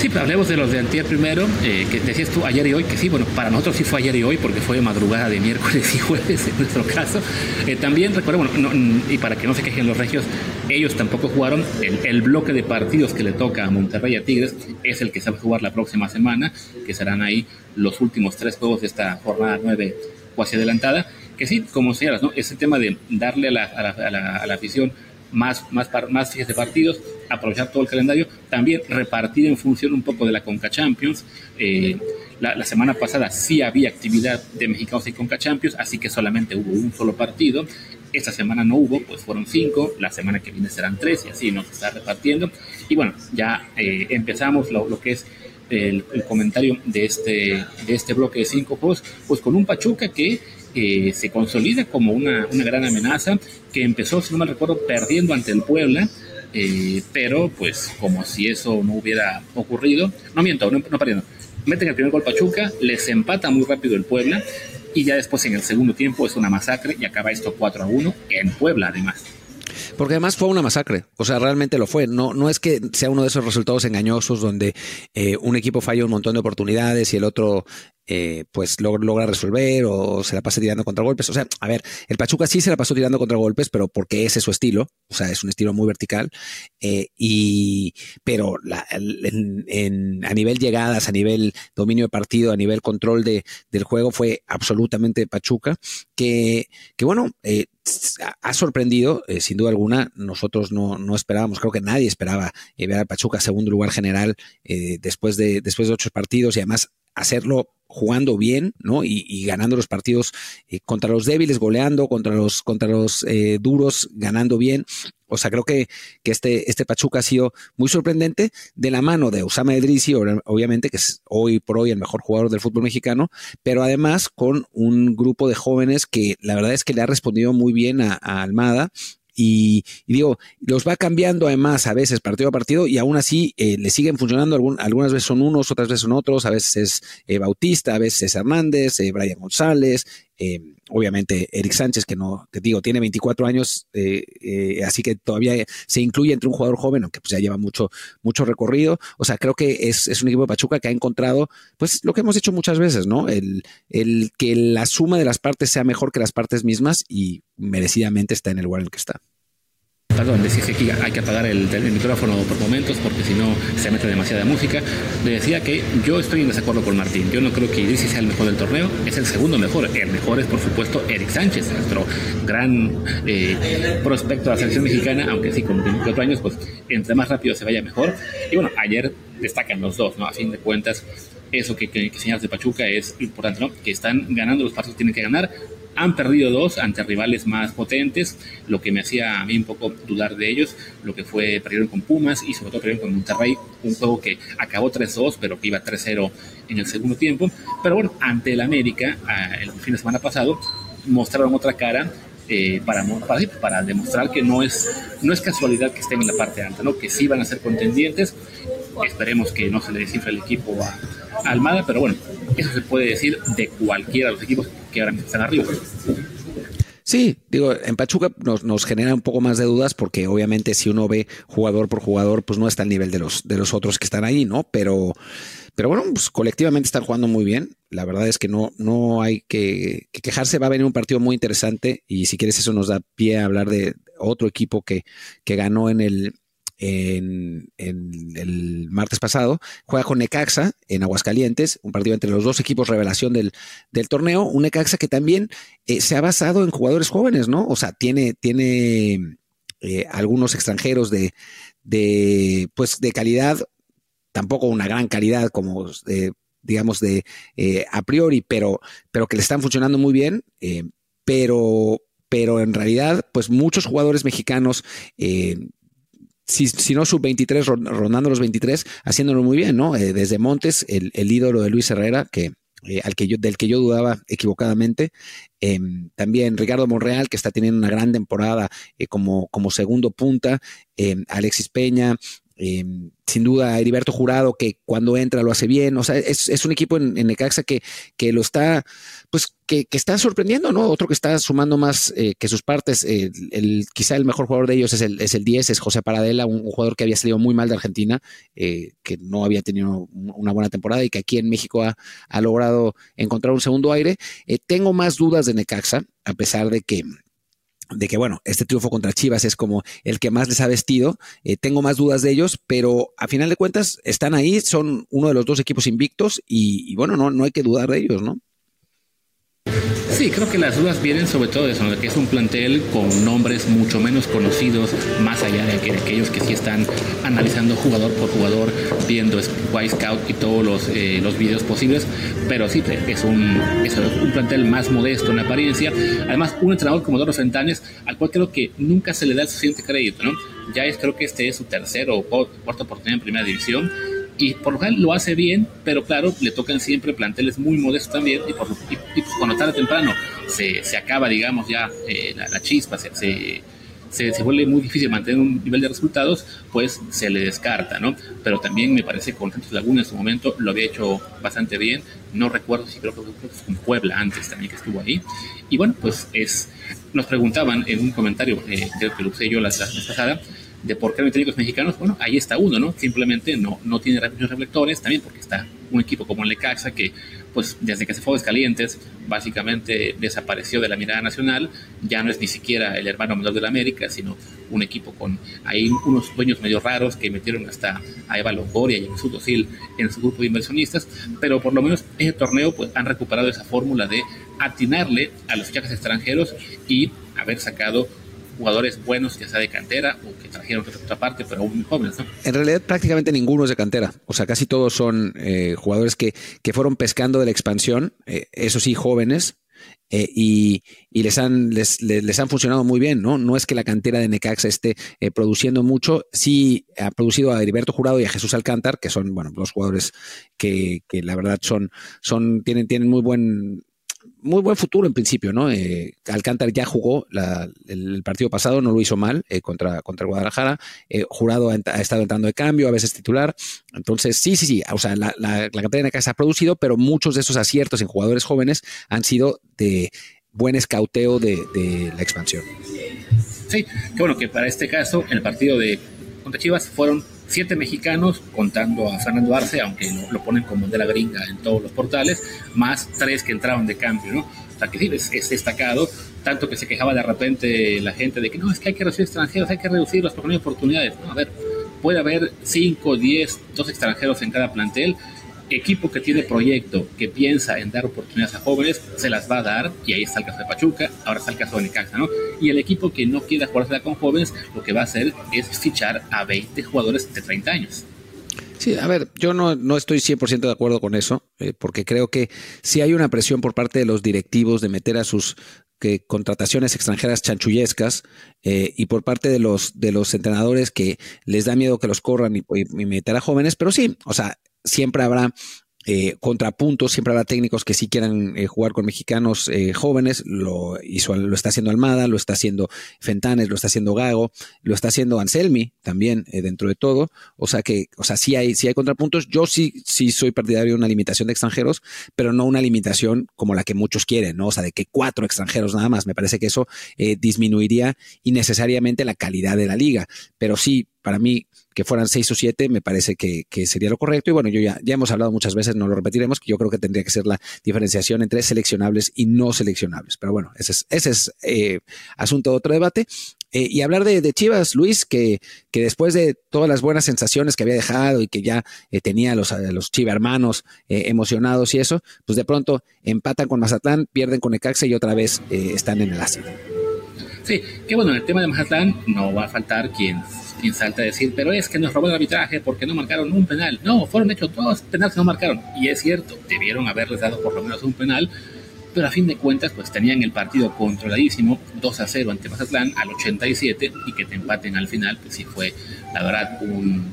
Sí, hablemos de los de antier primero, eh, que decías tú ayer y hoy, que sí, bueno, para nosotros sí fue ayer y hoy, porque fue madrugada de miércoles y jueves en nuestro caso. Eh, también recuerdo, bueno, y para que no se quejen los regios, ellos tampoco jugaron. El, bloque de partidos que le toca a Monterrey a Tigres es el que se va a jugar la próxima semana, que serán ahí los últimos tres juegos de esta jornada nueve cuasi adelantada. Que sí, como señalas, ¿no? Ese tema de darle a la, a la, a la afición más, más, más de partidos, aprovechar todo el calendario, también repartir en función un poco de la Conca Champions. Eh, la, semana pasada sí había actividad de mexicanos y Conca Champions, así que solamente hubo un solo partido. Esta semana no hubo, pues fueron cinco, la semana que viene serán tres y así nos está repartiendo. Y bueno, ya eh, empezamos lo, lo que es el, el, comentario de este, de este bloque de cinco juegos, pues con un Pachuca que eh, se consolida como una, una, gran amenaza, que empezó, si no me recuerdo, perdiendo ante el Puebla, eh, pero pues como si eso no hubiera ocurrido, no miento, no, no perdiendo, meten el primer gol Pachuca, les empata muy rápido el Puebla, y ya después en el segundo tiempo es una masacre y acaba esto 4 a 1 en Puebla además. Porque además fue una masacre, o sea, realmente lo fue. No, no es que sea uno de esos resultados engañosos donde eh, un equipo falla un montón de oportunidades y el otro eh, pues logra resolver o se la pasa tirando contra golpes. O sea, a ver, el Pachuca sí se la pasó tirando contra golpes, pero porque ese es su estilo, o sea, es un estilo muy vertical. Eh, y, pero la, a nivel llegadas, a nivel dominio de partido, a nivel control de, del juego, fue absolutamente Pachuca, que, que bueno, eh, ha sorprendido, sin duda alguna. Nosotros no, no, esperábamos, creo que nadie esperaba ver a Pachuca segundo lugar general después, de, después de ocho partidos y además hacerlo jugando bien, ¿no? Y, ganando los partidos eh, contra los débiles, goleando, contra los, contra los eh, duros, ganando bien. O sea, creo que, que este, este Pachuca ha sido muy sorprendente de la mano de Usama Edrisi, obviamente, que es hoy por hoy el mejor jugador del fútbol mexicano, pero además con un grupo de jóvenes que la verdad es que le ha respondido muy bien a Almada y, digo, los va cambiando además a veces partido a partido y aún así eh, le siguen funcionando. algunas veces son unos, otras veces son otros. A veces es eh, Bautista, a veces es Hernández, eh, Brian González, obviamente Eric Sánchez, que no, te digo, tiene 24 años, así que todavía se incluye entre un jugador joven, aunque pues ya lleva mucho, mucho recorrido. O sea, creo que es, es un equipo de Pachuca que ha encontrado, pues lo que hemos hecho muchas veces, ¿no? El, el que la suma de las partes sea mejor que las partes mismas y merecidamente está en el lugar en el que está. Perdón, decía que hay que apagar el, micrófono por momentos porque si no se mete demasiada música. Le decía que yo estoy en desacuerdo con Martín. Yo no creo que Idris sea el mejor del torneo, es el segundo mejor. El mejor es, por supuesto, Eric Sánchez, nuestro gran eh, prospecto de la selección mexicana, aunque sí, con 24 años, pues entre más rápido se vaya mejor. Y bueno, ayer destacan los dos, ¿no? A fin de cuentas, eso que, que, que señalas de Pachuca es importante, ¿no? Que están ganando los partidos, tienen que ganar han perdido dos ante rivales más potentes, lo que me hacía a mí un poco dudar de ellos, lo que fue perdieron con Pumas y sobre todo perdieron con Monterrey, un juego que acabó 3-2, pero que iba 3-0 en el segundo tiempo. Pero bueno, ante el América, ah, el fin de semana pasado, mostraron otra cara eh, para, para, demostrar que no es, no es casualidad que estén en la parte alta, ¿no? que sí van a ser contendientes. Esperemos que no se le descifre el equipo a, a Almada, pero bueno, eso se puede decir de cualquiera de los equipos ahora están arriba. Sí, digo, en Pachuca nos, nos, genera un poco más de dudas porque obviamente si uno ve jugador por jugador, pues no está al nivel de los, de los otros que están ahí, ¿no? Pero, pero bueno, pues colectivamente están jugando muy bien. La verdad es que no, no hay que, que, quejarse. Va a venir un partido muy interesante y si quieres eso nos da pie a hablar de otro equipo que, que ganó en el, en, el martes pasado. Juega con Necaxa en Aguascalientes, un partido entre los dos equipos revelación del, torneo. Un Necaxa que también eh, se ha basado en jugadores jóvenes, ¿no? O sea, tiene, tiene eh, algunos extranjeros de, de, pues, de calidad, tampoco una gran calidad como digamos, de eh, a priori, pero, pero que le están funcionando muy bien. pero, pero en realidad, pues muchos jugadores mexicanos si, no sub-23, rondando los 23, haciéndolo muy bien, ¿no? Eh, desde Montes, el, ídolo de Luis Herrera, que, eh, al que yo, del que yo dudaba equivocadamente. Em, también Ricardo Monreal, que está teniendo una gran temporada eh, como, como segundo punta. Em, Alexis Peña. Em, sin duda, Heriberto Jurado, que cuando entra lo hace bien. O sea, es, un equipo en, Necaxa que, que, lo está, pues, que, está sorprendiendo, ¿no? Otro que está sumando más eh, que sus partes. el, quizá el mejor jugador de ellos es el, es el 10, es José Paradela, un, jugador que había salido muy mal de Argentina, eh, que no había tenido una buena temporada y que aquí en México ha, ha logrado encontrar un segundo aire. Eh, tengo más dudas de Necaxa, a pesar de que de que, bueno, este triunfo contra Chivas es como el que más les ha vestido. Eh, tengo más dudas de ellos, pero a final de cuentas están ahí, son uno de los dos equipos invictos y, y bueno, no, no hay que dudar de ellos, ¿no? Sí, creo que las dudas vienen sobre todo de eso, de que es un plantel con nombres mucho menos conocidos, más allá de, aquellos que sí están analizando jugador por jugador, viendo White Scout y todos los, eh, los videos posibles, pero sí, es un, es un plantel más modesto en apariencia. Además, un entrenador como Doro Fentanes, al cual creo que nunca se le da el suficiente crédito, ¿no? Ya es, creo que este es su tercero o cuarta oportunidad en primera división y por lo general lo hace bien, pero claro, le tocan siempre planteles muy modestos también y, por, y, pues cuando tarde o temprano se, se, acaba, digamos, ya eh, la, chispa, se, se, se, vuelve muy difícil mantener un nivel de resultados, pues se le descarta, ¿no? Pero también me parece que con Santos Laguna en su momento lo había hecho bastante bien, no recuerdo si creo que fue con Puebla antes también que estuvo ahí, y bueno, pues es, nos preguntaban en un comentario eh, que lo usé yo la, la pasada, de por qué hay técnicos mexicanos, bueno, ahí está uno, ¿no? Simplemente no, no tiene reflectores, también porque está un equipo como el Lecaxa que, pues, desde que se fue a Calientes, básicamente desapareció de la mirada nacional, ya no es ni siquiera el hermano menor de la América, sino un equipo con ahí unos dueños medio raros que metieron hasta a Eva Longoria y a Jesús Dosil en su grupo de inversionistas, pero por lo menos en ese torneo pues han recuperado esa fórmula de atinarle a los fichajes extranjeros y haber sacado jugadores buenos, ya sea de cantera o que trajeron de otra parte, pero aún jóvenes. En realidad prácticamente ninguno es de cantera, o sea, casi todos son eh, jugadores que, que, fueron pescando de la expansión, eh, eso sí, jóvenes. Eh, y, y, les han les, les, han funcionado muy bien, ¿no? No es que la cantera de Necaxa esté produciendo mucho, sí ha producido a Heriberto Jurado y a Jesús Alcántar, que son, bueno, dos jugadores que, que la verdad son, son, tienen, tienen muy buen muy buen futuro en principio, ¿no? Eh, Alcántara ya jugó el, partido pasado, no lo hizo mal eh, contra, contra Guadalajara. Eh, Jurado ha, estado entrando de cambio, a veces titular. Entonces, sí, sí, sí. O sea, la, la, la casa ha producido, pero muchos de esos aciertos en jugadores jóvenes han sido de buen escauteo de, de la expansión. Sí, qué bueno que para este caso, en el partido de contra Chivas fueron siete mexicanos, contando a Fernando Arce, aunque lo, ponen como de la gringa en todos los portales, más tres que entraron de cambio, ¿no? O sea que sí, es, destacado, tanto que se quejaba de repente la gente de que no, es que hay que reducir extranjeros, hay que reducir las oportunidades. a ver, puede haber cinco, diez, dos extranjeros en cada plantel, equipo que tiene proyecto, que piensa en dar oportunidades a jóvenes, se las va a dar, y ahí está el caso de Pachuca, ahora está el caso de Necaxa, ¿no? Y el equipo que no quiera jugársela con jóvenes, lo que va a hacer es fichar a 20 jugadores de 30 años. Sí, a ver, yo no, no estoy 100% de acuerdo con eso, eh, porque creo que si hay una presión por parte de los directivos de meter a sus contrataciones extranjeras chanchullescas eh, y por parte de los de los entrenadores que les da miedo que los corran y, meter a jóvenes, pero sí, o sea, siempre habrá eh, contrapuntos, siempre habrá técnicos que sí quieran eh, jugar con mexicanos eh, jóvenes, lo, hizo, lo está haciendo Almada, lo está haciendo Fentanes, lo está haciendo Gago, lo está haciendo Anselmi también dentro de todo, o sea que, o sea, sí hay, sí hay contrapuntos, yo sí, sí soy partidario de una limitación de extranjeros, pero no una limitación como la que muchos quieren, ¿no? O sea, de que cuatro extranjeros nada más, me parece que eso disminuiría innecesariamente la calidad de la liga, pero sí, para mí, que fueran seis o siete, me parece que, sería lo correcto. Y bueno, yo ya, ya hemos hablado muchas veces, no lo repetiremos, que yo creo que tendría que ser la diferenciación entre seleccionables y no seleccionables. Pero bueno, ese es, ese es eh, asunto de otro debate. Eh, y hablar de, Chivas, Luis, que, que después de todas las buenas sensaciones que había dejado y que ya eh, tenía a los, los Chiva hermanos emocionados y eso, pues de pronto empatan con Mazatlán, pierden con Ecaxa y otra vez están en el ácido. Sí, que bueno, en el tema de Mazatlán no va a faltar quien quien salta a decir, pero es que nos robó el arbitraje porque no marcaron un penal. No, fueron hechos todos penales que no marcaron. Y es cierto, debieron haberles dado por lo menos un penal, pero a fin de cuentas, pues tenían el partido controladísimo, 2 a 0 ante Mazatlán al 87, y que te empaten al final, pues sí fue, la verdad, un,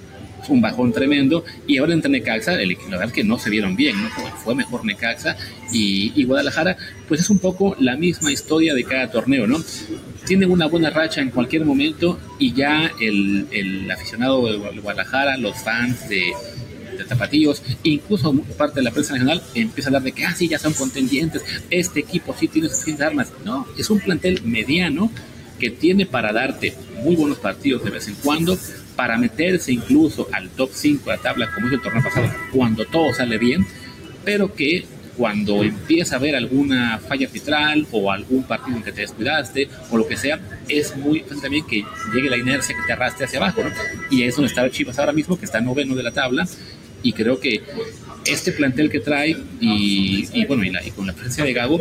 un bajón tremendo. Y ahora entre Necaxa, el, la verdad que no se vieron bien, ¿no? Fue mejor Necaxa y, y, Guadalajara, pues es un poco la misma historia de cada torneo, ¿no? Tiene una buena racha en cualquier momento y ya el, el aficionado de Guadalajara, los fans de, de Tapatíos, incluso parte de la prensa nacional empieza a hablar de que, ah, sí, ya son contendientes, este equipo sí tiene suficientes armas. No, es un plantel mediano que tiene para darte muy buenos partidos de vez en cuando, para meterse incluso al top 5 de la tabla, como hizo el torneo pasado, cuando todo sale bien, pero que cuando empieza a haber alguna falla arbitral o algún partido en que te descuidaste o lo que sea, es muy también que llegue la inercia que te arrastre hacia abajo, ¿no? Y es donde está Chivas ahora mismo, que está noveno de la tabla, y creo que este plantel que trae y, bueno, y, con la presencia de Gago,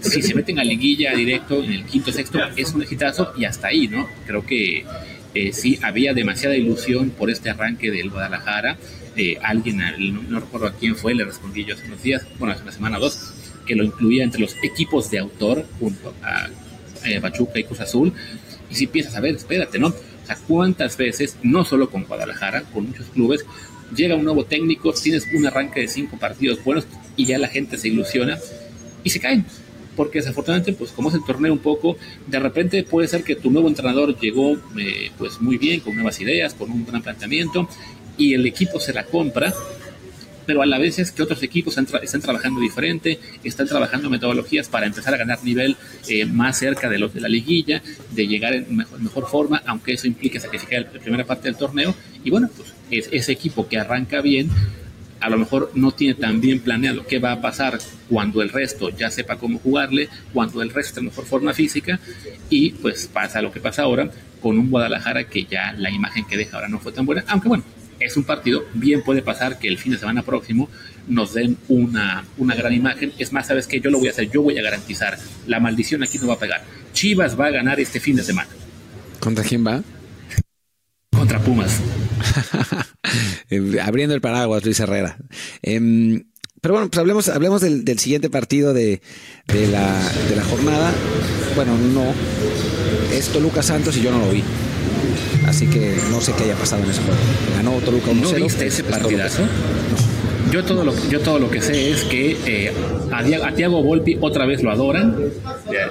si se meten a liguilla directo en el quinto sexto, es un exitazo y hasta ahí, ¿no? Creo que eh, sí había demasiada ilusión por este arranque del Guadalajara. Eh, alguien, no, recuerdo a quién fue, le respondí yo hace unos días, bueno, hace una semana o dos, que lo incluía entre los equipos de autor junto a eh, Pachuca y Cruz Azul. Y si piensas, a ver, espérate, ¿no? O sea, ¿cuántas veces, no solo con Guadalajara, con muchos clubes, llega un nuevo técnico, tienes un arranque de cinco partidos buenos y ya la gente se ilusiona y se caen. Porque desafortunadamente, pues como es el torneo un poco, de repente puede ser que tu nuevo entrenador llegó eh, pues muy bien, con nuevas ideas, con un gran planteamiento, y el equipo se la compra pero a la vez es que otros equipos están, trabajando diferente, están trabajando metodologías para empezar a ganar nivel eh, más cerca de los de la liguilla, de llegar en mejor, forma, aunque eso implique sacrificar la primera parte del torneo. Y bueno, pues es, ese equipo que arranca bien, a lo mejor no tiene tan bien planeado qué va a pasar cuando el resto ya sepa cómo jugarle, cuando el resto esté en mejor forma física, y pues pasa lo que pasa ahora con un Guadalajara que ya la imagen que deja ahora no fue tan buena, aunque bueno, es un partido, bien puede pasar que el fin de semana próximo nos den una, una gran imagen. Es más, ¿sabes qué? Yo lo voy a hacer, yo voy a garantizar. La maldición aquí no va a pegar. Chivas va a ganar este fin de semana. ¿Contra quién va? Contra Pumas. Eh, abriendo el paraguas, Luis Herrera. Em, pero bueno, pues hablemos, hablemos del, siguiente partido de, la, de la jornada. Bueno, no. Es Toluca Santos y yo no lo vi. Así que no sé qué haya pasado en ese juego. Ganó Toluca 1-0. ¿No viste ese partidazo? Yo todo, lo, yo todo lo que sé es que eh, a, Tiago Volpi otra vez lo adoran,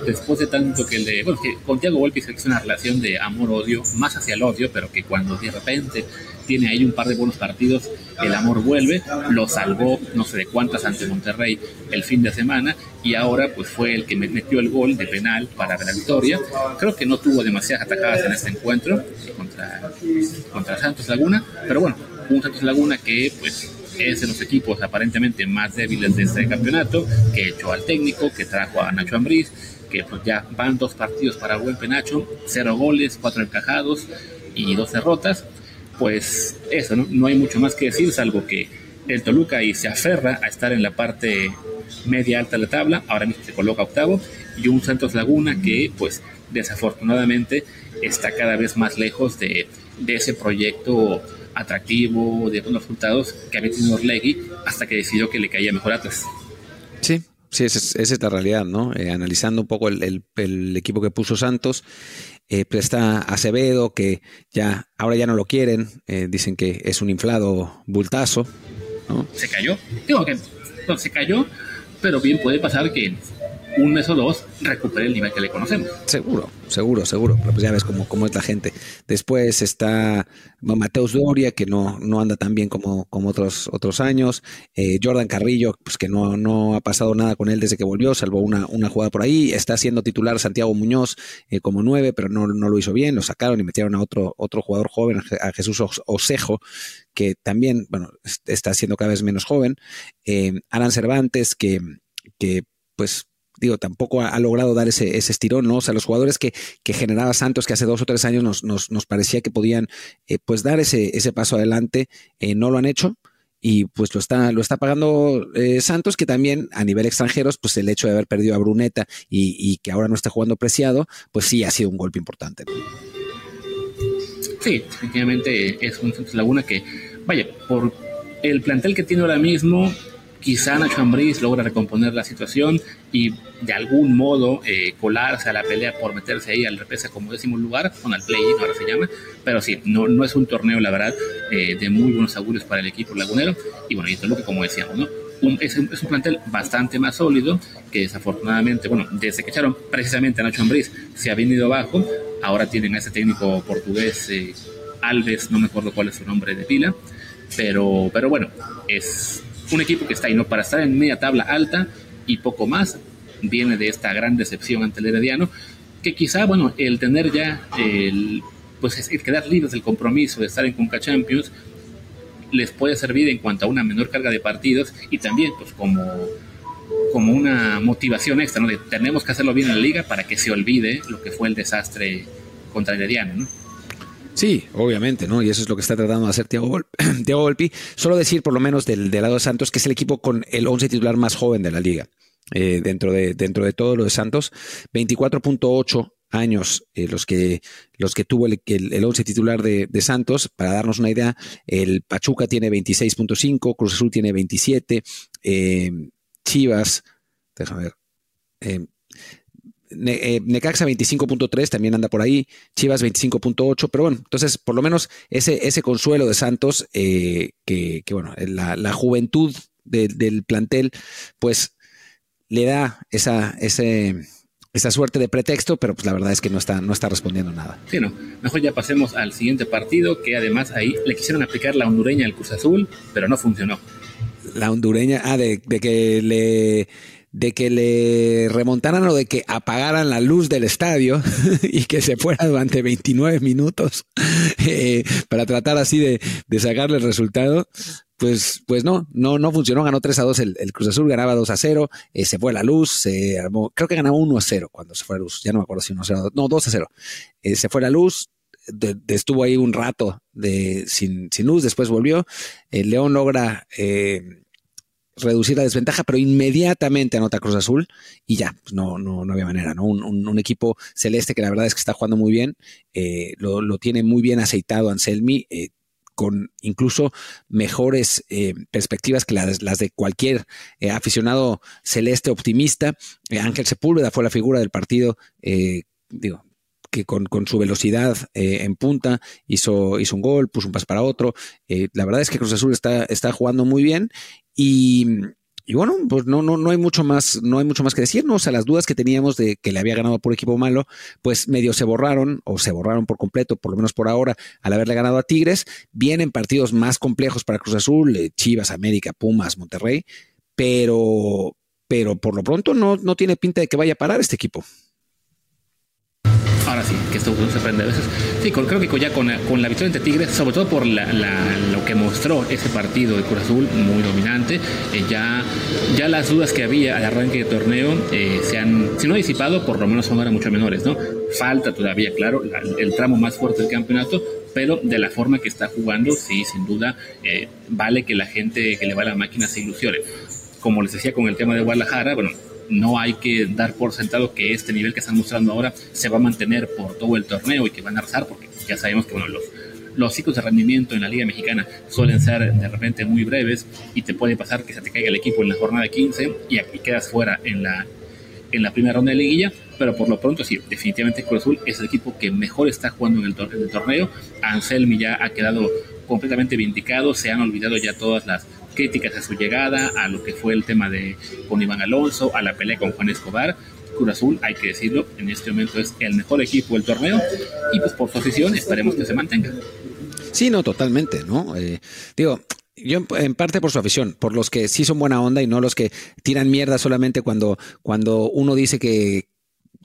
después de tanto que le... Bueno, que con Tiago Volpi es una relación de amor-odio, más hacia el odio, pero que cuando de repente tiene ahí un par de buenos partidos, el amor vuelve, lo salvó no sé de cuántas ante Monterrey el fin de semana y ahora pues fue el que metió el gol de penal para la victoria. Creo que no tuvo demasiadas atacadas en este encuentro contra, Santos Laguna, pero bueno, un Santos Laguna que pues es de los equipos aparentemente más débiles de este campeonato, que echó al técnico, que trajo a Nacho Ambriz, que pues ya van dos partidos para buen penacho, cero goles, cuatro encajados y dos derrotas. Pues eso, ¿no? no hay mucho más que decir, salvo que el Toluca y se aferra a estar en la parte media alta de la tabla, ahora mismo se coloca octavo, y un Santos Laguna que pues desafortunadamente está cada vez más lejos de, ese proyecto atractivo, de buenos resultados que había tenido Orlegui hasta que decidió que le caía mejor Atlas. Sí, sí, esa es, la realidad, ¿no? Eh, analizando un poco el, equipo que puso Santos, eh, pues Acevedo, que ya ahora ya no lo quieren, eh, dicen que es un inflado bultazo, ¿no? Se cayó, digo que no, se cayó, pero bien puede pasar que un mes o dos recupere el nivel que le conocemos. Seguro, seguro, seguro. Pero pues ya ves cómo, cómo es la gente. Después está Mateus Doria, que no, no anda tan bien como, como otros, otros años. Eh, Jordan Carrillo, pues que no, no ha pasado nada con él desde que volvió, salvo una, una jugada por ahí. Está siendo titular Santiago Muñoz eh, como nueve, pero no, no lo hizo bien. Lo sacaron y metieron a otro, otro jugador joven, a Jesús Osejo, que también, bueno, está siendo cada vez menos joven. Eh, Alan Cervantes, que, que pues digo, tampoco ha, logrado dar ese, ese, estirón, ¿no? O sea, los jugadores que, que, generaba Santos, que hace dos o tres años nos, nos, nos parecía que podían, eh, pues, dar ese, ese paso adelante, eh, no lo han hecho. Y pues lo está, lo está pagando eh, Santos, que también a nivel extranjeros, pues el hecho de haber perdido a Bruneta y, y, que ahora no esté jugando preciado, pues sí ha sido un golpe importante. Sí, efectivamente es un Laguna que, vaya, por el plantel que tiene ahora mismo, quizá Nacho Ambriz logra recomponer la situación y de algún modo eh, colarse a la pelea por meterse ahí al repesa como décimo lugar, con el play ahora se llama, pero sí, no, no es un torneo, la verdad, eh, de muy buenos augurios para el equipo lagunero, y bueno, y esto es lo que como decíamos, ¿no? es, un, plantel bastante más sólido, que desafortunadamente, bueno, desde que echaron precisamente a Nacho Ambriz, se ha venido abajo. Ahora tienen a ese técnico portugués, eh, Alves, no me acuerdo cuál es su nombre de pila, pero, pero bueno, es un equipo que está ahí, ¿no? Para estar en media tabla alta y poco más, viene de esta gran decepción ante el Herediano, que quizá, bueno, el tener ya el pues el quedar libres del compromiso de estar en Conca Champions les puede servir en cuanto a una menor carga de partidos y también pues como, como una motivación extra, ¿no? De tenemos que hacerlo bien en la liga para que se olvide lo que fue el desastre contra el Herediano, ¿no? Sí, obviamente, ¿no? Y eso es lo que está tratando de hacer Thiago, Volpi. Solo decir, por lo menos, del, lado de Santos, que es el equipo con el 11 titular más joven de la liga. Eh, dentro, de, dentro de todo lo de Santos, 24.8 años eh, los, que, los que tuvo el, el, 11 titular de, Santos. Para darnos una idea, el Pachuca tiene 26.5, Cruz Azul tiene 27, eh, Chivas, déjame ver, eh, Necaxa 25.3 también anda por ahí, Chivas 25.8, pero bueno, entonces por lo menos ese, ese consuelo de Santos, que, que, bueno, la, juventud del plantel, pues le da esa, ese, esa suerte de pretexto, pero pues la verdad es que no está, no está respondiendo nada. Sí, no. Mejor ya pasemos al siguiente partido, que además ahí le quisieron aplicar la hondureña al Cruz Azul, pero no funcionó. La hondureña, ah, de, que le de que le remontaran o de que apagaran la luz del estadio y que se fuera durante 29 minutos eh, para tratar así de, de sacarle el resultado, pues, pues no, no, no funcionó, ganó 3 a 2 el, Cruz Azul, ganaba 2 a 0, eh, se fue la luz, se armó, creo que ganaba 1 a 0 cuando se fue la luz, ya no me acuerdo si 1 a 0, no, 2 a 0, eh, se fue la luz, estuvo ahí un rato de, sin, sin luz, después volvió, el León logra eh, reducir la desventaja, pero inmediatamente anota Cruz Azul y ya, pues no, no, no había manera, ¿no? Un, equipo celeste que la verdad es que está jugando muy bien, lo, lo, tiene muy bien aceitado Anselmi, con incluso mejores eh, perspectivas que las, de cualquier eh, aficionado celeste optimista. Eh, Ángel Sepúlveda fue la figura del partido, digo, que con, su velocidad en punta hizo, hizo un gol, puso un pas para otro. la verdad es que Cruz Azul está, está jugando muy bien y y bueno, pues no, no, no hay mucho más, no hay mucho más que decir, ¿no? O sea, las dudas que teníamos de que le había ganado por equipo malo, pues medio se borraron, o se borraron por completo, por lo menos por ahora, al haberle ganado a Tigres. Vienen partidos más complejos para Cruz Azul, eh, Chivas, América, Pumas, Monterrey, pero, pero por lo pronto no, no tiene pinta de que vaya a parar este equipo ahora sí, que esto se aprende a veces. Sí, creo que ya con, con, la victoria ante Tigres, sobre todo por la, lo que mostró ese partido de Cruz Azul, muy dominante, eh, ya, ya las dudas que había al arranque de torneo eh, se han, si no disipado, por lo menos son ahora mucho menores, ¿no? Falta todavía, claro, el tramo más fuerte del campeonato, pero de la forma que está jugando, sí, sin duda, eh, vale que la gente que le va a la máquina se ilusione. Como les decía con el tema de Guadalajara, bueno, no hay que dar por sentado que este nivel que están mostrando ahora se va a mantener por todo el torneo y que van a arrasar, porque ya sabemos que los, los ciclos de rendimiento en la Liga Mexicana suelen ser de repente muy breves y te puede pasar que se te caiga el equipo en la jornada 15 y aquí quedas fuera en la, en la primera ronda de liguilla, pero por lo pronto sí, definitivamente Cruz Azul es el equipo que mejor está jugando en el, en el torneo. Anselmi ya ha quedado completamente vindicado, se han olvidado ya todas las críticas a su llegada, a lo que fue el tema de con Iván Alonso, a la pelea con Juan Escobar. Cruz Azul, hay que decirlo, en este momento es el mejor equipo del torneo y pues por su afición esperemos que se mantenga. Sí, no, totalmente, ¿no? Eh, digo, yo en parte por su afición, por los que sí son buena onda y no los que tiran mierda solamente cuando, cuando uno dice que,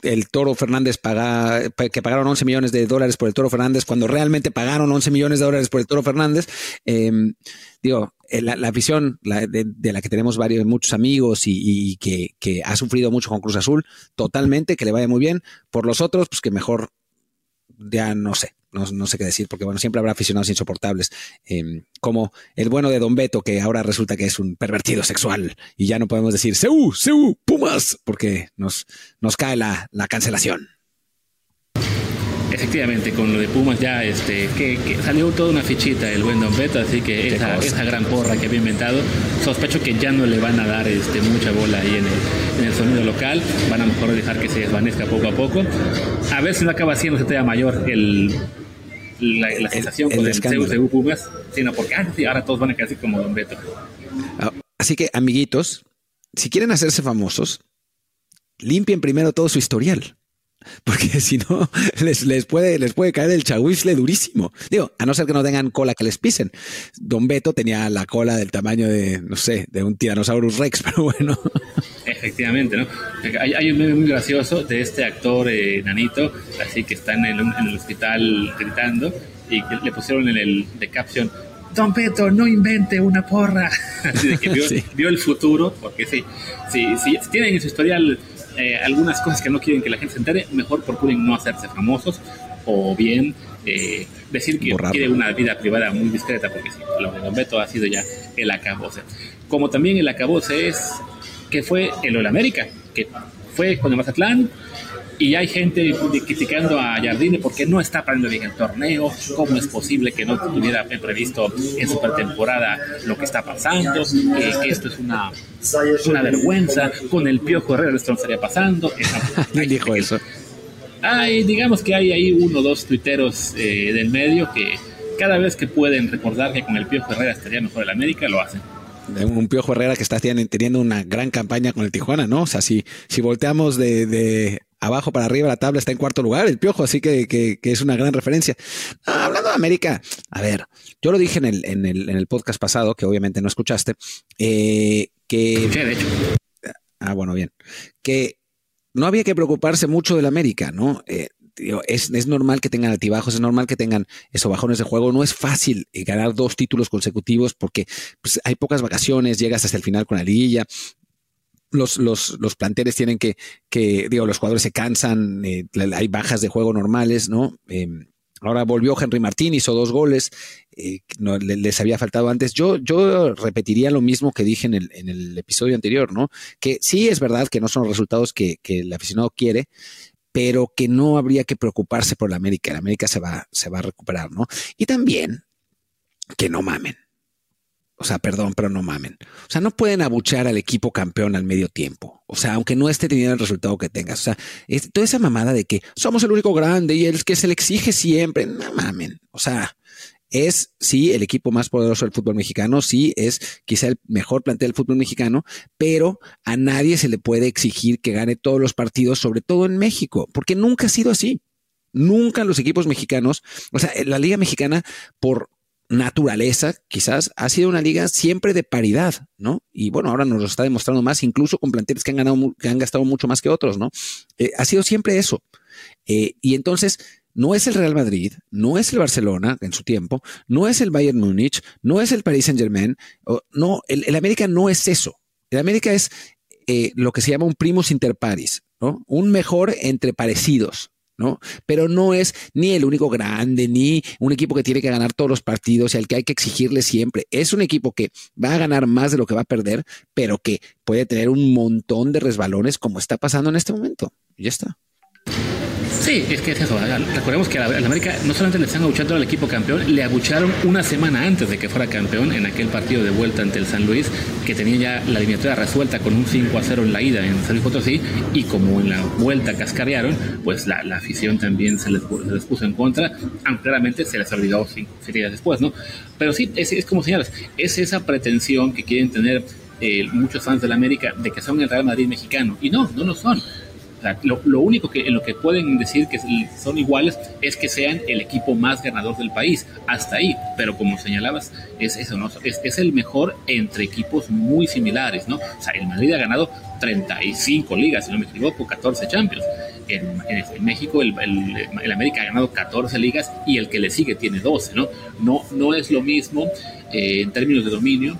el Toro Fernández paga, que pagaron 11 millones de dólares por el Toro Fernández, cuando realmente pagaron 11 millones de dólares por el Toro Fernández. Em, digo, eh, la, afición de, la que tenemos varios, muchos amigos y, que, que, ha sufrido mucho con Cruz Azul, totalmente, que le vaya muy bien. Por los otros, pues que mejor, ya no sé, no, sé qué decir, porque bueno, siempre habrá aficionados insoportables, em, como el bueno de Don Beto, que ahora resulta que es un pervertido sexual, y ya no podemos decir Seu, Seu, Pumas, porque nos, nos cae la, la cancelación. Efectivamente, con lo de Pumas ya este, que, salió toda una fichita el buen Don Beto, así que esa, esa, gran porra que había inventado, sospecho que ya no le van a dar este, mucha bola ahí en el, en el sonido local, van a mejor dejar que se desvanezca poco a poco. A ver si no acaba siendo ese tema mayor el, la, la sensación con el, CUCU Pumas, sino porque ah, ahora todos van a quedar así como Don Beto. Ah, Así que, amiguitos, si quieren hacerse famosos, limpien primero todo su historial. Porque si no, les, les, puede, les puede caer el chahuizle durísimo. Digo, a no ser que no tengan cola que les pisen. Don Beto tenía la cola del tamaño de, no sé, de un Tyrannosaurus Rex, pero bueno. Efectivamente, ¿no? Hay, un meme muy gracioso de este actor eh, nanito, así que está en el, en el hospital gritando y que le pusieron en el de caption Don Beto, no invente una porra. Así de que vio, vio el futuro, porque sí, sí, sí, tienen en su historial eh, algunas cosas que no quieren que la gente se entere, mejor procuren no hacerse famosos o bien eh, decir que quiere una vida privada muy discreta, porque sí, lo de Don Beto ha sido ya el acabose. Como también el acabose es que fue el América, que fue con el Mazatlán, y hay gente criticando a Jardine porque no está parando bien el torneo, cómo es posible que no tuviera previsto en su pretemporada lo que está pasando, que esto es una, una vergüenza, con el Piojo Herrera esto no estaría pasando. ¿Quién dijo eso? Hay, digamos que hay ahí uno o dos tuiteros eh, del medio que cada vez que pueden recordar que con el Piojo Herrera estaría mejor el América, lo hacen un Piojo Herrera que está teniendo una gran campaña con el Tijuana, ¿no? O sea, si, si volteamos de, abajo para arriba la tabla está en cuarto lugar el Piojo, así que, que, es una gran referencia. hablando de América, a ver, yo lo dije en el, en el, en el podcast pasado, que obviamente no escuchaste, eh, que... de hecho. Ah, bueno, bien. Que no había que preocuparse mucho del América, ¿no? Eh, es, es, normal que tengan altibajos, es normal que tengan esos bajones de juego. No es fácil eh, ganar dos títulos consecutivos porque pues, hay pocas vacaciones, llegas hasta el final con la liguilla, los, los, los planteles tienen que, que, digo, los jugadores se cansan, eh, hay bajas de juego normales, ¿no? Em, ahora volvió Henry Martín, hizo dos goles, eh, no, les había faltado antes. Yo, yo repetiría lo mismo que dije en el, en el episodio anterior, ¿no? Que sí es verdad que no son los resultados que, que el aficionado quiere, pero que no habría que preocuparse por la América. La América se va, se va a recuperar, ¿no? Y también que no mamen. O sea, perdón, pero no mamen. O sea, no pueden abuchar al equipo campeón al medio tiempo. O sea, aunque no esté teniendo el resultado que tengas. O sea, toda esa mamada de que somos el único grande y el que se le exige siempre. No mamen. O sea, es sí el equipo más poderoso del fútbol mexicano, sí es quizá el mejor plantel del fútbol mexicano, pero a nadie se le puede exigir que gane todos los partidos, sobre todo en México, porque nunca ha sido así. Nunca los equipos mexicanos, o sea, la Liga Mexicana, por naturaleza, quizás, ha sido una liga siempre de paridad, ¿no? Y bueno, ahora nos lo está demostrando más, incluso con planteles que han ganado, que han gastado mucho más que otros, ¿no? Eh, ha sido siempre eso. Eh, y entonces, no es el Real Madrid, no es el Barcelona en su tiempo, no es el Bayern Múnich, no es el Paris Saint Germain, no, el, América no es eso. El América es eh, lo que se llama un primus inter paris, ¿no? Un mejor entre parecidos, ¿no? Pero no es ni el único grande, ni un equipo que tiene que ganar todos los partidos y al que hay que exigirle siempre. Es un equipo que va a ganar más de lo que va a perder, pero que puede tener un montón de resbalones como está pasando en este momento. Y ya está. Sí, es que es eso. Recordemos que a la, América no solamente le están abuchando al equipo campeón, le abucharon una semana antes de que fuera campeón en aquel partido de vuelta ante el San Luis, que tenía ya la eliminatoria resuelta con un 5 a 0 en la ida en San Luis Potosí, y como en la vuelta cascarearon, pues la, afición también se les, puso en contra, aunque claramente se les olvidó cinco, días después, ¿no? Pero sí, es, es como señalas, es esa pretensión que quieren tener eh, muchos fans de la América de que son el Real Madrid mexicano, y no, no lo son lo, único que en lo que pueden decir que son iguales es que sean el equipo más ganador del país. Hasta ahí. Pero como señalabas, es eso, ¿no? Es, el mejor entre equipos muy similares, ¿no? El Madrid ha ganado 35 ligas, si no me equivoco, 14 Champions. En, México el, América ha ganado 14 ligas y el que le sigue tiene 12, ¿no? No, no es lo mismo eh, en términos de dominio,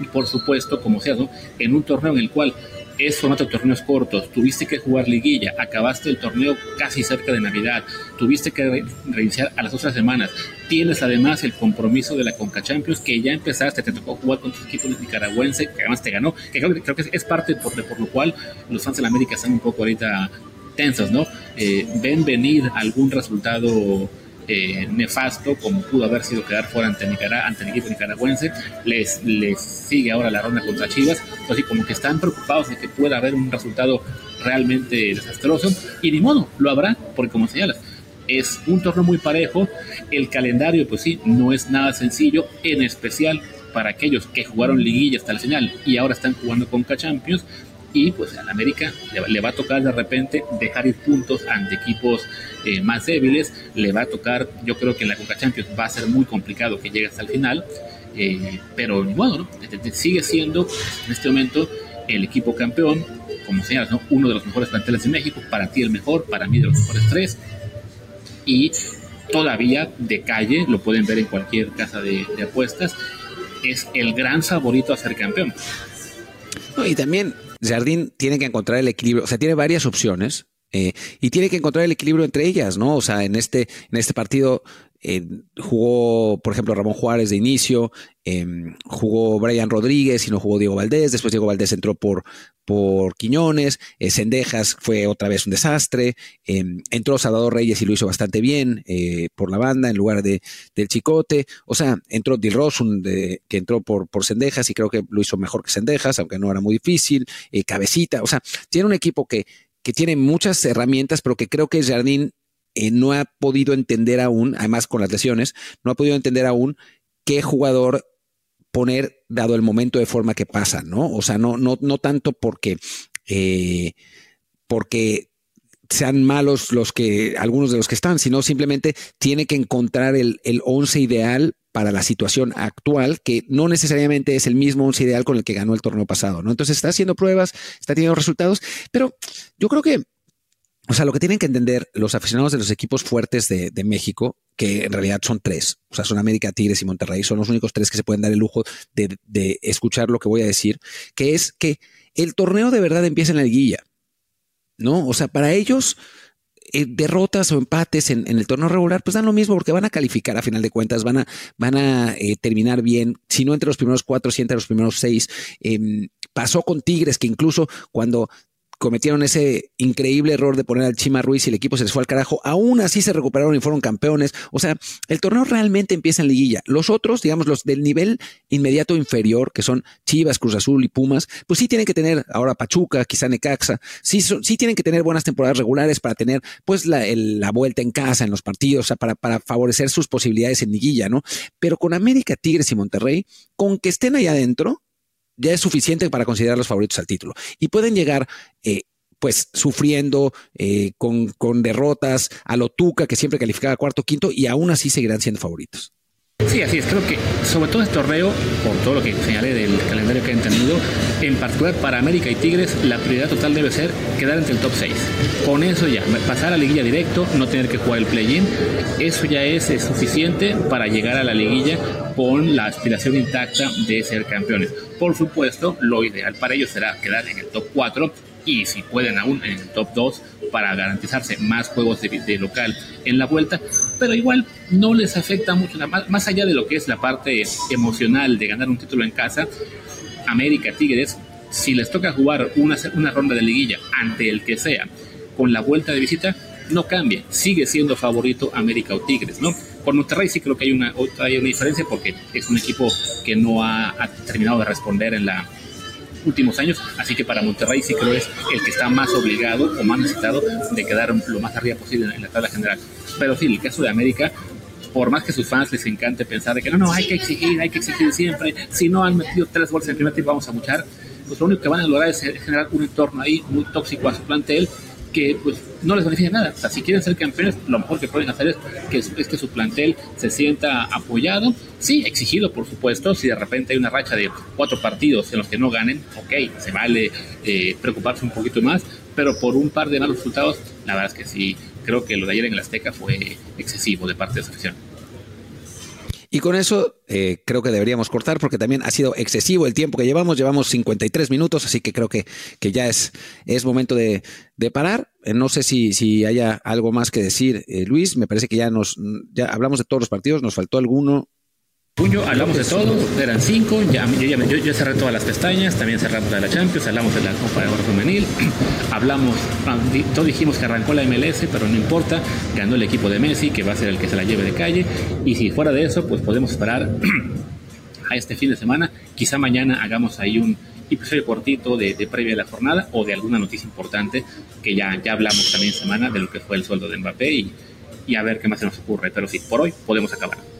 y por supuesto, como sea, ¿no? En un torneo en el cual es formato de torneos cortos, tuviste que jugar liguilla, acabaste el torneo casi cerca de Navidad, tuviste que reiniciar a las otras semanas, tienes además el compromiso de la Conca Champions que ya empezaste, te tocó jugar con tu equipo nicaragüense, que además te ganó, que creo, que es parte por, por lo cual los fans de la América están un poco ahorita tensos, ¿no? Eh, ven venir algún resultado eh, nefasto como pudo haber sido quedar fuera ante, ante el equipo nicaragüense. Les, les sigue ahora la ronda contra Chivas. Así como que están preocupados de que pueda haber un resultado realmente desastroso. Y ni modo, lo habrá, porque como señalas, es un torneo muy parejo. El calendario, pues sí, no es nada sencillo, en especial para aquellos que jugaron liguilla hasta el final y ahora están jugando con Champions y pues al América le, va a tocar de repente dejar ir puntos ante equipos eh, más débiles, le va a tocar, yo creo que en la Coca Champions va a ser muy complicado que llegue hasta el final, eh, pero bueno, sigue siendo en este momento el equipo campeón, como señalas, ¿no? uno de los mejores planteles de México, para ti el mejor, para mí de los mejores tres, y todavía de calle, lo pueden ver en cualquier casa de, apuestas, es el gran favorito a ser campeón. y también Jardín tiene que encontrar el equilibrio, o sea, tiene varias opciones eh, y tiene que encontrar el equilibrio entre ellas, ¿no? O sea, en este, en este partido eh, jugó, por ejemplo, Ramón Juárez de inicio, em, jugó Brian Rodríguez y no jugó Diego Valdés, después Diego Valdés entró por, por Quiñones, eh, Cendejas fue otra vez un desastre, em, entró Salvador Reyes y lo hizo bastante bien eh, por la banda en lugar de, del Chicote, o sea, entró Dilrosun de, que entró por, por Cendejas y creo que lo hizo mejor que Cendejas, aunque no era muy difícil, Cabecita, o sea, tiene un equipo que, que tiene muchas herramientas, pero que creo que Jardín eh, no ha podido entender aún, además con las lesiones, no ha podido entender aún qué jugador poner dado el momento de forma que pasa, ¿no? O sea, no, no, no tanto porque, eh, porque sean malos los que, algunos de los que están, sino simplemente tiene que encontrar el, el once ideal para la situación actual, que no necesariamente es el mismo once ideal con el que ganó el torneo pasado, ¿no? Entonces está haciendo pruebas, está teniendo resultados, pero yo creo que o sea, lo que tienen que entender los aficionados de los equipos fuertes de, México, que en realidad son tres, o sea, son América, Tigres y Monterrey, son los únicos tres que se pueden dar el lujo de, escuchar lo que voy a decir, que es que el torneo de verdad empieza en la liguilla, ¿no? O sea, para ellos, eh, derrotas o empates en, el torneo regular, pues dan lo mismo porque van a calificar a final de cuentas, van a, eh, terminar bien, si no entre los primeros cuatro, si entre los primeros seis. Em, pasó con Tigres, que incluso cuando cometieron ese increíble error de poner al Chima Ruiz y el equipo se les fue al carajo. Aún así se recuperaron y fueron campeones. O sea, el torneo realmente empieza en liguilla. Los otros, digamos, los del nivel inmediato inferior, que son Chivas, Cruz Azul y Pumas, pues sí tienen que tener ahora Pachuca, quizá Necaxa, sí, sí tienen que tener buenas temporadas regulares para tener pues la, la vuelta en casa en los partidos, o sea, para, para favorecer sus posibilidades en liguilla, ¿no? Pero con América, Tigres y Monterrey, con que estén allá adentro, ya es suficiente para considerar los favoritos al título. Y pueden llegar, eh, pues, sufriendo eh, con, con, derrotas a lo Tuca, que siempre calificaba cuarto, quinto, y aún así seguirán siendo favoritos. Sí, así es. Creo que sobre todo este torneo, por todo lo que señalé del calendario que han tenido, en particular para América y Tigres, la prioridad total debe ser quedar entre el top 6. Con eso ya, pasar a la liguilla directo, no tener que jugar el play-in, eso ya es, suficiente para llegar a la liguilla con la aspiración intacta de ser campeones. Por supuesto, lo ideal para ellos será quedar en el top 4 y si pueden aún en el top 2 para garantizarse más juegos de, local en la vuelta, pero igual no les afecta mucho, más, más allá de lo que es la parte emocional de ganar un título en casa, América Tigres, si les toca jugar una, una ronda de liguilla ante el que sea, con la vuelta de visita, no cambia, sigue siendo favorito América o Tigres, ¿no? Por Monterrey sí creo que hay una, hay una diferencia porque es un equipo que no ha terminado de responder en la, últimos años, así que para Monterrey sí creo es el que está más obligado o más necesitado de quedar lo más arriba posible en la tabla general. Pero sí, el caso de América, por más que sus fans les encante pensar de que no, no, hay que exigir, hay que exigir siempre, si no han metido tres goles en el primer tiempo vamos a muchar, pues lo único que van a lograr es generar un entorno ahí muy tóxico a su plantel que pues no les beneficia nada. O sea, si quieren ser campeones, lo mejor que pueden hacer es que, es que su plantel se sienta apoyado, sí, exigido por supuesto, si de repente hay una racha de cuatro partidos en los que no ganen, ok, se vale eh, preocuparse un poquito más, pero por un par de malos resultados, la verdad es que sí, creo que lo de ayer en el Azteca fue excesivo de parte de esa afición. Y con eso eh, creo que deberíamos cortar porque también ha sido excesivo el tiempo que llevamos. Llevamos 53 minutos, así que creo que, que ya es, es momento de, de parar. Eh, no sé si, si haya algo más que decir, eh, Luis. Me parece que ya nos ya hablamos de todos los partidos. Nos faltó alguno. Puño, hablamos de todo, eran cinco, ya, yo, ya, cerré todas las pestañas, también cerramos la la Champions, hablamos de la Copa de Oro Femenil, hablamos, ah, todos dijimos que arrancó la MLS, pero no importa, ganó el equipo de Messi, que va a ser el que se la lleve de calle, y si fuera de eso, pues podemos esperar a este fin de semana, quizá mañana hagamos ahí un episodio cortito de, de previa de la jornada o de alguna noticia importante, que ya, ya hablamos también semana de lo que fue el sueldo de Mbappé y, y a ver qué más se nos ocurre, pero sí, por hoy podemos acabar.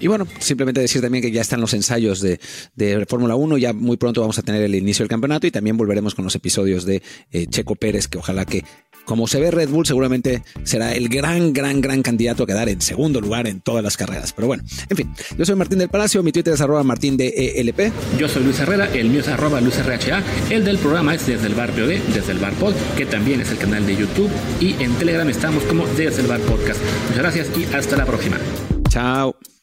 Y bueno, simplemente decir también que ya están los ensayos de, de Fórmula 1, ya muy pronto vamos a tener el inicio del campeonato y también volveremos con los episodios de eh, Checo Pérez, que ojalá que como se ve Red Bull seguramente será el gran, gran, gran candidato a quedar en segundo lugar en todas las carreras. Pero bueno, en fin, yo soy Martín del Palacio, mi Twitter es arroba martín de ELP. Yo soy Luis Herrera, el mío es arroba Luis RHA, el del programa es desde el bar POD, desde el bar pod, que también es el canal de YouTube y en Telegram estamos como desde el bar podcast. Muchas gracias y hasta la próxima. Chao.